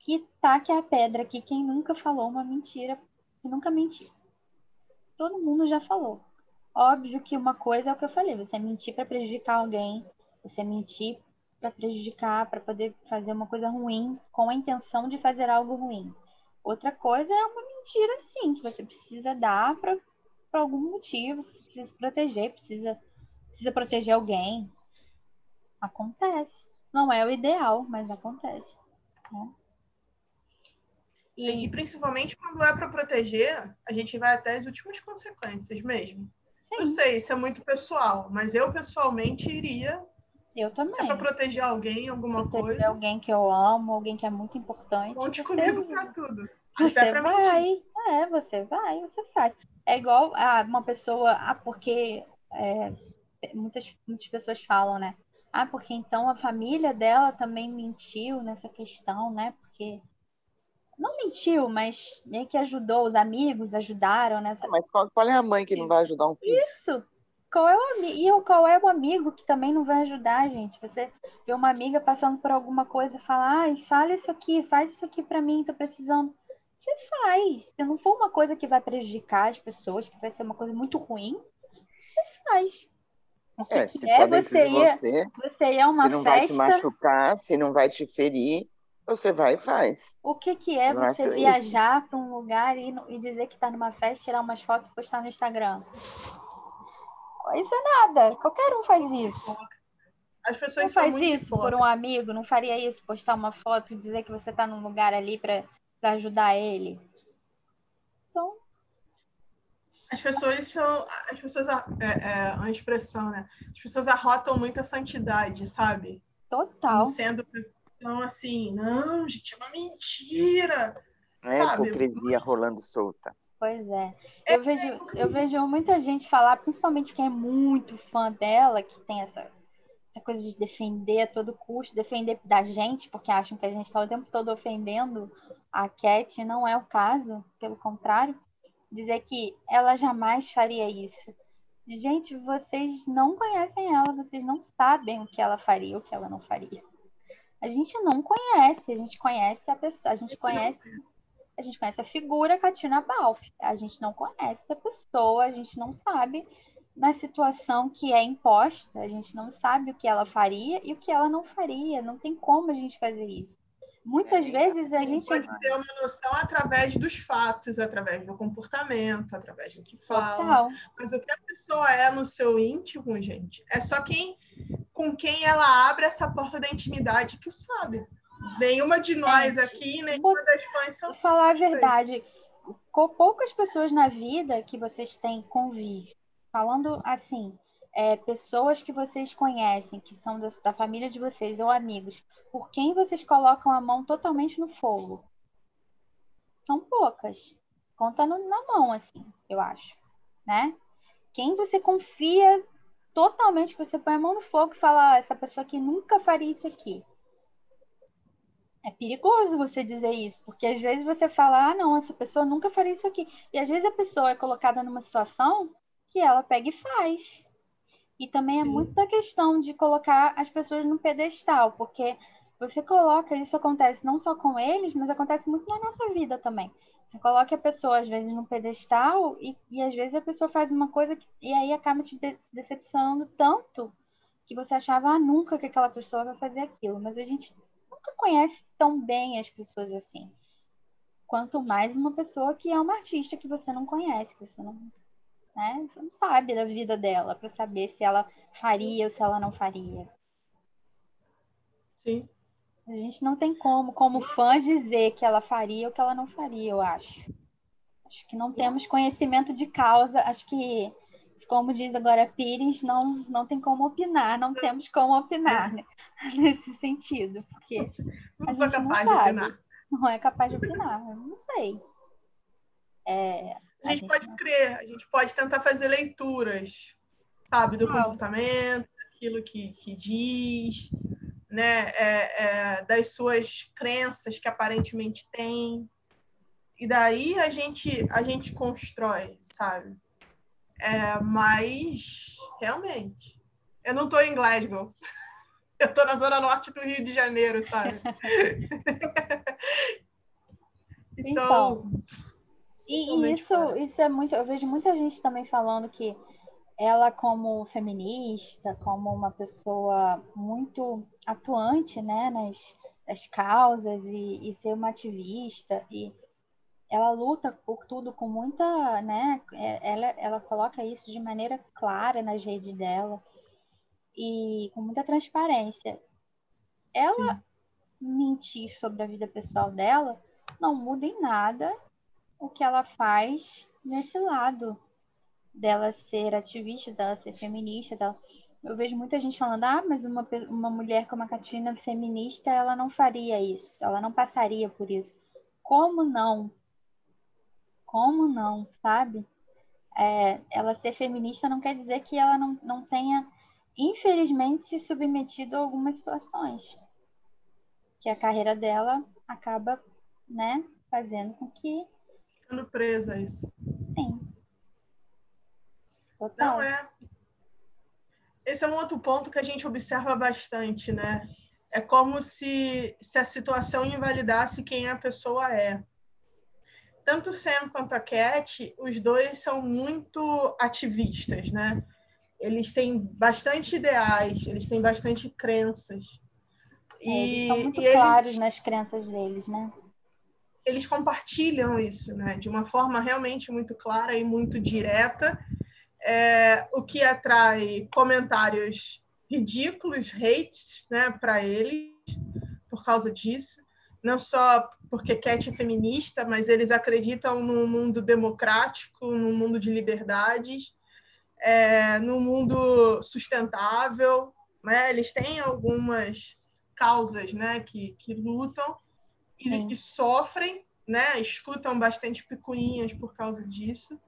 que taque a pedra aqui quem nunca falou uma mentira e nunca mentiu. Todo mundo já falou. Óbvio que uma coisa é o que eu falei, você mentir para prejudicar alguém, você mentir para prejudicar, para poder fazer uma coisa ruim com a intenção de fazer algo ruim. Outra coisa é uma mentira, sim, que você precisa dar para algum motivo, precisa se proteger, precisa, precisa proteger alguém. Acontece. Não é o ideal, mas acontece. Né? E, e, principalmente quando é para proteger, a gente vai até as últimas consequências mesmo. Sim. Eu sei, isso é muito pessoal, mas eu pessoalmente iria. Eu também. Se é para proteger alguém, alguma proteger coisa. Alguém que eu amo, alguém que é muito importante. Conte comigo para tudo. Você vai. Mentir. É, você vai, você faz. É igual a uma pessoa. Ah, porque é, muitas, muitas pessoas falam, né? Ah, porque então a família dela também mentiu nessa questão, né? Porque não mentiu, mas meio que ajudou, os amigos ajudaram nessa. Mas qual, qual, é a mãe que não vai ajudar um filho? Isso! Qual é o? E qual é o amigo que também não vai ajudar, gente? Você vê uma amiga passando por alguma coisa e fala, ai, fala isso aqui, faz isso aqui para mim, tô precisando. Você faz. Se não for uma coisa que vai prejudicar as pessoas, que vai ser uma coisa muito ruim, você faz. O que é, se é, tá você, você, você uma se não festa... vai te machucar, se não vai te ferir, você vai e faz. O que, que é você viajar para um lugar e, e dizer que está numa festa, tirar umas fotos e postar no Instagram? Isso é nada. Qualquer um faz isso. As pessoas não faz isso por um amigo, não faria isso, postar uma foto e dizer que você está num lugar ali para ajudar ele. Então. As pessoas são. As pessoas. É, é uma expressão, né? As pessoas arrotam muita santidade, sabe? Total. Como sendo então, assim, não, gente, é uma mentira. Não é sabe? hipocrisia rolando solta. Pois é. Eu, é, vejo, eu vejo muita gente falar, principalmente quem é muito fã dela, que tem essa, essa coisa de defender a todo custo, defender da gente, porque acham que a gente está o tempo todo ofendendo a Cat, não é o caso, pelo contrário, dizer que ela jamais faria isso. Gente, vocês não conhecem ela, vocês não sabem o que ela faria, o que ela não faria a gente não conhece, a gente conhece a pessoa, a gente conhece, a gente conhece a figura Katina Balf, a gente não conhece a pessoa, a gente não sabe na situação que é imposta, a gente não sabe o que ela faria e o que ela não faria, não tem como a gente fazer isso. Muitas é, vezes a gente pode ter uma noção através dos fatos, através do comportamento, através do que fala. Total. Mas o que a pessoa é no seu íntimo, gente, é só quem com quem ela abre essa porta da intimidade que sabe. Nenhuma de nós aqui, nenhuma das fãs são. Falar a verdade, com poucas pessoas na vida que vocês têm convívio, falando assim, é, pessoas que vocês conhecem, que são da, da família de vocês ou amigos, por quem vocês colocam a mão totalmente no fogo? São poucas. Conta no, na mão, assim, eu acho, né? Quem você confia totalmente que você põe a mão no fogo e fala, ah, essa pessoa aqui nunca faria isso aqui. É perigoso você dizer isso, porque às vezes você fala, ah, não, essa pessoa nunca faria isso aqui. E às vezes a pessoa é colocada numa situação que ela pega e faz. E também é muito da questão de colocar as pessoas no pedestal, porque você coloca, isso acontece não só com eles, mas acontece muito na nossa vida também. Você coloca a pessoa, às vezes, num pedestal e, e às vezes a pessoa faz uma coisa que, e aí acaba te de decepcionando tanto que você achava ah, nunca que aquela pessoa vai fazer aquilo. Mas a gente nunca conhece tão bem as pessoas assim. Quanto mais uma pessoa que é uma artista que você não conhece, que você não, né, você não sabe da vida dela, para saber se ela faria ou se ela não faria. Sim. A gente não tem como, como fã, dizer que ela faria ou que ela não faria, eu acho. Acho que não temos conhecimento de causa. Acho que, como diz agora Pires, não, não tem como opinar, não temos como opinar né? nesse sentido. Porque não sou capaz não de opinar. Não é capaz de opinar, eu não sei. É, A gente, a gente pode não... crer, a gente pode tentar fazer leituras, sabe, do Não. comportamento, aquilo que, que diz, né, é, é, das suas crenças que aparentemente tem. E daí a gente, a gente constrói, sabe? É, mas, realmente, eu não estou em Glasgow. Eu estou na zona norte do Rio de Janeiro, sabe? então, e, e isso, isso é muito. Eu vejo muita gente também falando que ela, como feminista, como uma pessoa muito atuante né, nas, nas causas e, e ser uma ativista, e ela luta por tudo com muita. Né, é, ela, ela coloca isso de maneira clara nas redes dela e com muita transparência. Ela Sim. mentir sobre a vida pessoal dela não muda em nada o que ela faz nesse lado dela ser ativista, dela ser feminista, dela... eu vejo muita gente falando, ah, mas uma, uma mulher como a Catarina feminista, ela não faria isso, ela não passaria por isso. Como não? Como não, sabe? É, ela ser feminista não quer dizer que ela não, não tenha, infelizmente, se submetido a algumas situações. Que a carreira dela acaba, né, fazendo com que ficando presa a isso. Sim. Total. Não é. Esse é um outro ponto que a gente observa bastante, né? É como se, se a situação invalidasse quem a pessoa é. Tanto o Sam quanto a Cat, os dois são muito ativistas, né? Eles têm bastante ideais, eles têm bastante crenças. É, eles são muito claros eles... nas crenças deles, né? eles compartilham isso, né, de uma forma realmente muito clara e muito direta, é, o que atrai comentários ridículos, hates, né, para eles por causa disso, não só porque Cat é feminista, mas eles acreditam num mundo democrático, num mundo de liberdades, é, num mundo sustentável, né? Eles têm algumas causas, né, que, que lutam e, e sofrem, né? Escutam bastante picuinhas por causa disso.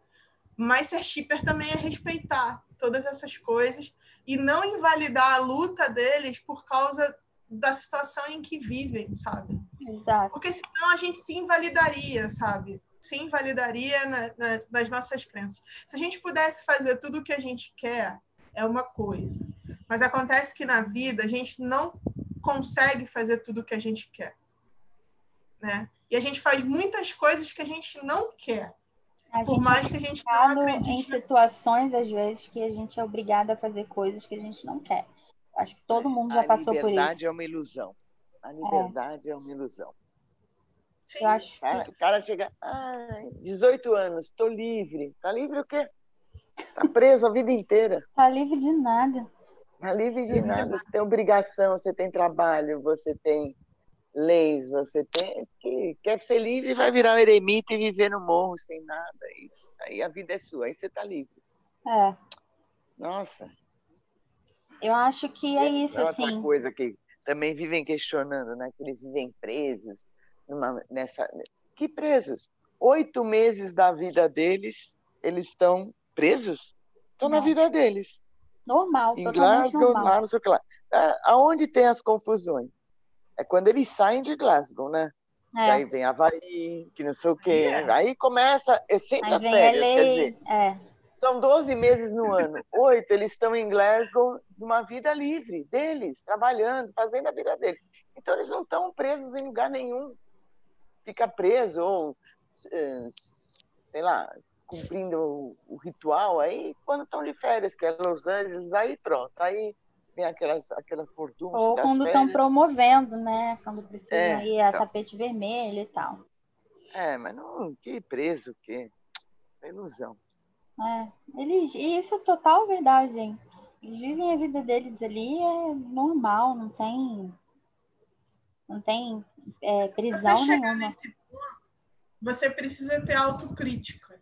Mas ser shipper também é respeitar todas essas coisas e não invalidar a luta deles por causa da situação em que vivem, sabe? Exato. Porque senão a gente se invalidaria, sabe? Se invalidaria na, na, nas nossas crenças. Se a gente pudesse fazer tudo o que a gente quer, é uma coisa. Mas acontece que na vida a gente não consegue fazer tudo o que a gente quer né? E a gente faz muitas coisas que a gente não quer. A por mais que a gente não acredite. Em situações, às vezes, que a gente é obrigado a fazer coisas que a gente não quer. Acho que todo mundo já a passou por isso. A liberdade é uma ilusão. A liberdade é, é uma ilusão. Sim. Eu acho que... cara, o cara chega, ah, 18 anos, estou livre. Tá livre o quê? Tá preso a vida inteira. Tá livre de nada. Tá livre de nada. Você tem obrigação, você tem trabalho, você tem leis, você tem que quer ser livre vai virar um eremita e viver no morro sem nada. E, aí a vida é sua, aí você está livre. É. Nossa. Eu acho que é isso, é outra assim. coisa que também vivem questionando, né? Que eles vivem presos numa, nessa. Que presos? Oito meses da vida deles, eles estão presos? Estão na vida deles. Normal, em Glasgow, normal. não sei o que lá. Aonde tem as confusões? é quando eles saem de Glasgow, né? É. Aí vem Havaí, que não sei o quê. Yeah. Aí começa, é sempre as férias, quer dizer. É. São 12 meses no ano. Oito, eles estão em Glasgow numa vida livre deles, trabalhando, fazendo a vida deles. Então, eles não estão presos em lugar nenhum. Fica preso ou, eh, sei lá, cumprindo o, ritual. Aí, quando estão de férias, que é Los Angeles, aí pronto. Aí vem aquelas, aquelas fortunas. Ou quando estão promovendo, né? Quando precisam é, ir a então... tapete vermelho e tal. É, mas não, que preso, que ilusão. É, eles, e isso é total verdade, gente. Eles vivem a vida deles ali, é normal, não tem. Não tem é, prisão você nenhuma. Nesse ponto, você precisa ter autocrítica.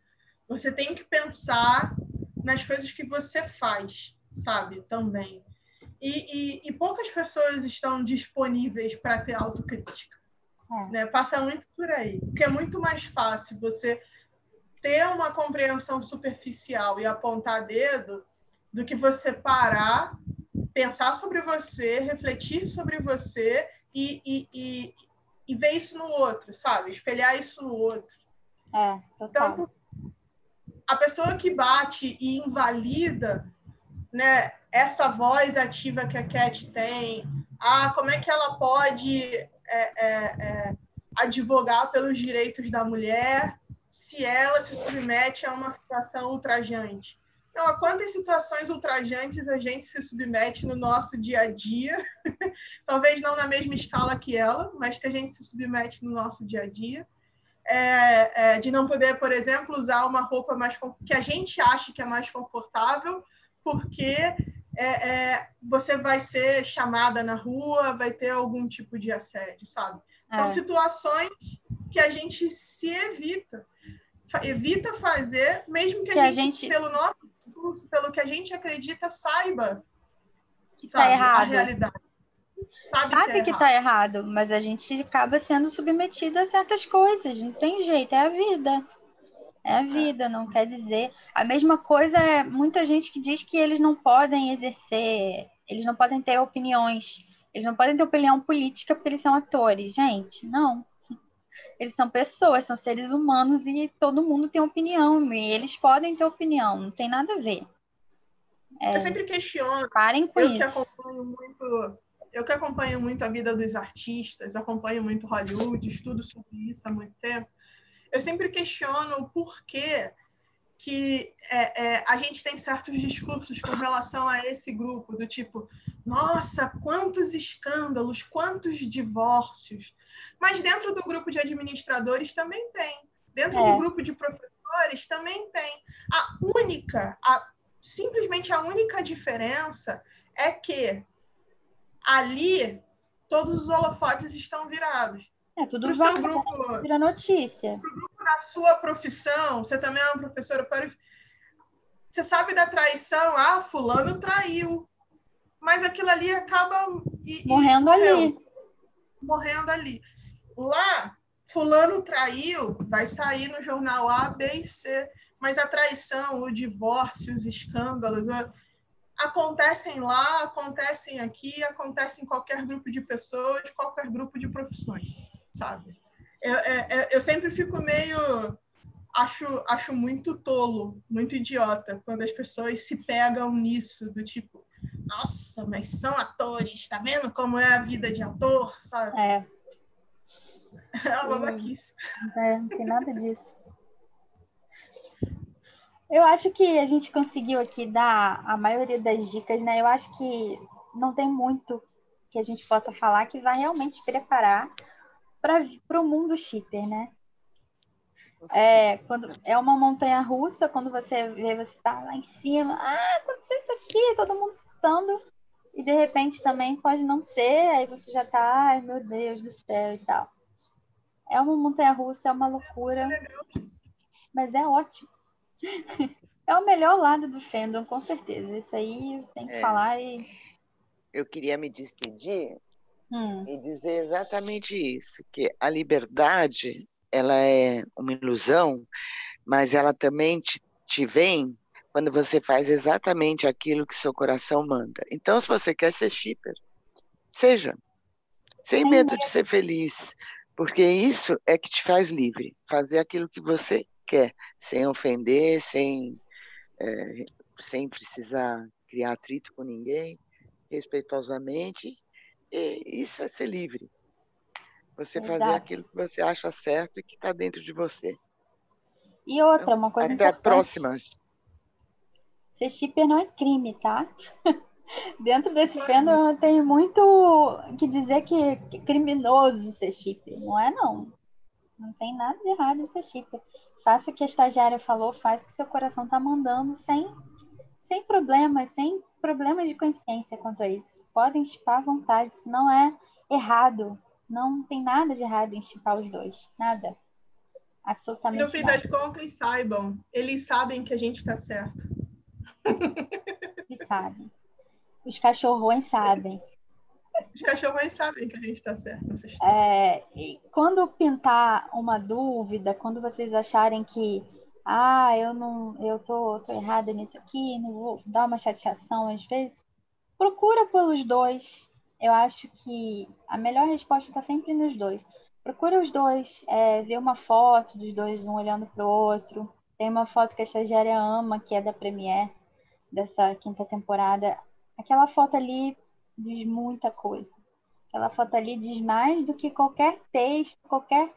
Você tem que pensar nas coisas que você faz, sabe? Também. E, e, e poucas pessoas estão disponíveis para ter autocrítica. É. Né? Passa muito por aí. Porque é muito mais fácil você ter uma compreensão superficial e apontar dedo do que você parar, pensar sobre você, refletir sobre você e, e, e, e ver isso no outro, sabe? Espelhar isso no outro. É. Então, a pessoa que bate e invalida né, essa voz ativa que a Cat tem, ah, como é que ela pode é, é, é, advogar pelos direitos da mulher se ela se submete a uma situação ultrajante? Não, a quantas situações ultrajantes a gente se submete no nosso dia a dia, talvez não na mesma escala que ela, mas que a gente se submete no nosso dia a dia. É, é, de não poder, por exemplo, usar uma roupa mais que a gente acha que é mais confortável, porque é, é, você vai ser chamada na rua, vai ter algum tipo de assédio, sabe? São é. situações que a gente se evita, evita fazer, mesmo que, que a, gente, a, gente, pelo nosso discurso, pelo que a gente acredita, saiba que tá errado. a realidade. Sabe, sabe que, é que tá errado, mas a gente acaba sendo submetida a certas coisas, não tem jeito, é a vida. É a vida, não quer dizer. A mesma coisa é muita gente que diz que eles não podem exercer, eles não podem ter opiniões, eles não podem ter opinião política porque eles são atores. Gente, não. Eles são pessoas, são seres humanos e todo mundo tem opinião, e eles podem ter opinião, não tem nada a ver. É, eu sempre questiono. Parem com eu isso. Que acompanho muito, eu que acompanho muito a vida dos artistas, acompanho muito Hollywood, estudo sobre isso há muito tempo eu sempre questiono o porquê que é, é, a gente tem certos discursos com relação a esse grupo, do tipo, nossa, quantos escândalos, quantos divórcios. Mas dentro do grupo de administradores também tem. Dentro é. do grupo de professores também tem. A única, a, simplesmente a única diferença é que ali todos os holofotes estão virados. É, tudo pro seu grupo, vira notícia. Pro grupo da sua profissão, você também é uma professora. Você sabe da traição? Ah, fulano traiu. Mas aquilo ali acaba... E, morrendo e ali. Morrendo ali. Lá, fulano traiu, vai sair no jornal A, B e C. Mas a traição, o divórcio, os escândalos acontecem lá, acontecem aqui, acontecem em qualquer grupo de pessoas, qualquer grupo de profissões sabe? Eu, é, é, eu sempre fico meio. Acho, acho muito tolo, muito idiota, quando as pessoas se pegam nisso, do tipo, nossa, mas são atores, tá vendo como é a vida de ator, sabe? É. É uma babaquice. É, não tem nada disso. Eu acho que a gente conseguiu aqui dar a maioria das dicas, né? Eu acho que não tem muito que a gente possa falar que vai realmente preparar para o mundo shipper, né? É, quando, é uma montanha russa, quando você vê, você tá lá em cima, ah, aconteceu isso aqui, todo mundo escutando, e de repente também pode não ser, aí você já tá, ai meu Deus do céu e tal. É uma montanha russa, é uma loucura, mas é ótimo. É o melhor lado do fandom, com certeza. Isso aí tem que é. falar e. Eu queria me despedir hum. e dizer exatamente isso, que a liberdade ela é uma ilusão, mas ela também te, te vem quando você faz exatamente aquilo que seu coração manda. Então, se você quer ser shipper, seja, sem medo de ser feliz, porque isso é que te faz livre, fazer aquilo que você quer, sem ofender, sem, é, sem precisar criar atrito com ninguém, respeitosamente e isso é ser livre. Você Exato. fazer aquilo que você acha certo e que está dentro de você. E outra, uma coisa Até a próxima. Ser shipper não é crime, tá? dentro desse fandom tem muito que dizer que é criminoso ser shipper. Não é, não. Não tem nada de errado em ser shipper. Faça o que a estagiária falou, faz o que seu coração tá mandando sem, sem problemas, sem problemas de consciência quanto a isso podem chipar à vontade, isso não é errado. Não tem nada de errado em chipar os dois, nada. Absolutamente no fim nada. das contas, saibam, eles sabem que a gente está certo. Eles sabem. Os cachorrões sabem. Os cachorrões sabem que a gente está certo. É, quando pintar uma dúvida, quando vocês acharem que ah, eu não, eu tô, tô errada nisso aqui, não vou dar uma chateação às vezes. Procura pelos dois. Eu acho que a melhor resposta está sempre nos dois. Procura os dois, é, ver uma foto dos dois, um olhando para o outro. Tem uma foto que a estagiária ama, que é da Premiere, dessa quinta temporada. Aquela foto ali diz muita coisa. Aquela foto ali diz mais do que qualquer texto, qualquer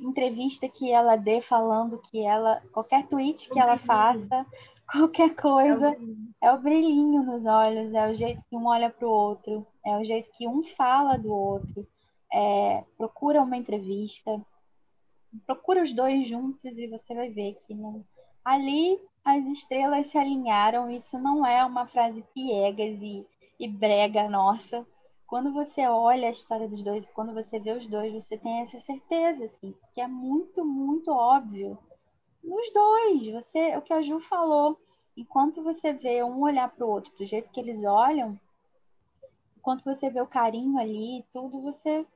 entrevista que ela dê falando que ela, qualquer tweet que ela faça, qualquer coisa, é o brilhinho nos olhos, é o jeito que um olha para o outro, é o jeito que um fala do outro. É, procura uma entrevista, procura os dois juntos e você vai ver que não... ali as estrelas se alinharam. Isso não é uma frase piegas e, e brega nossa quando você olha a história dos dois, quando você vê os dois, você tem essa certeza, assim, que é muito, muito óbvio. Nos dois, você, o que a Ju falou, enquanto você vê um olhar para o outro, do jeito que eles olham, enquanto você vê o carinho ali, tudo, você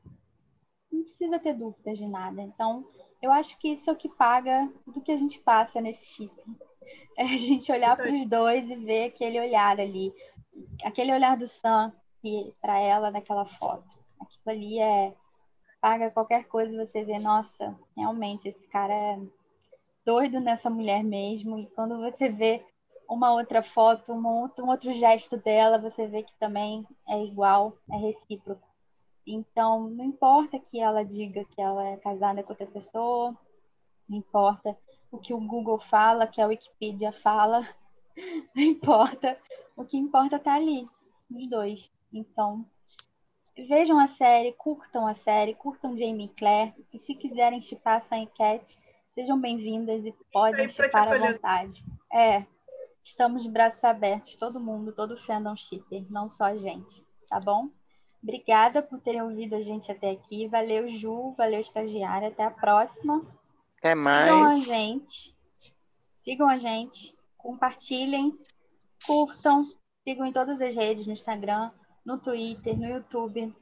não precisa ter dúvidas de nada. Então, eu acho que isso é o que paga tudo que a gente passa nesse chip. É a gente olhar para os dois e ver aquele olhar ali. Aquele olhar do Sam, para ela naquela foto. Aquilo ali é paga qualquer coisa você vê, nossa, realmente esse cara é doido nessa mulher mesmo. E quando você vê uma outra foto, um outro, gesto dela, você vê que também é igual, é recíproco. Então, não importa que ela diga que ela é casada com outra pessoa, não importa o que o Google fala, que a Wikipedia fala, não importa. O que importa tá ali, os dois. Então, vejam a série, curtam a série, curtam Jamie Claire. E se quiserem chipar a enquete, sejam bem-vindas e podem chipar à vontade. É, estamos de braços abertos, todo mundo, todo fandom shipper, não só a gente, tá bom? Obrigada por terem ouvido a gente até aqui. Valeu, Ju, valeu, estagiária. Até a próxima. Até mais. Sigam a gente. Sigam a gente. Compartilhem, curtam, sigam em todas as redes, no Instagram, no Twitter, no YouTube,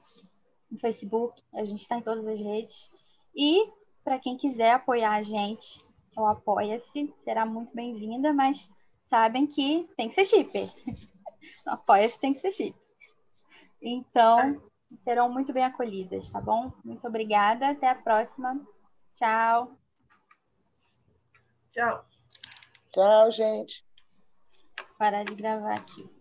no Facebook, a gente está em todas as redes. E para quem quiser apoiar a gente, o Apoia-se, será muito bem-vinda, mas sabem que tem que ser chip. Apoia-se tem que ser chip. Então, serão muito bem acolhidas, tá bom? Muito obrigada, até a próxima. Tchau. Tchau. Tchau, gente. Parar de gravar aqui.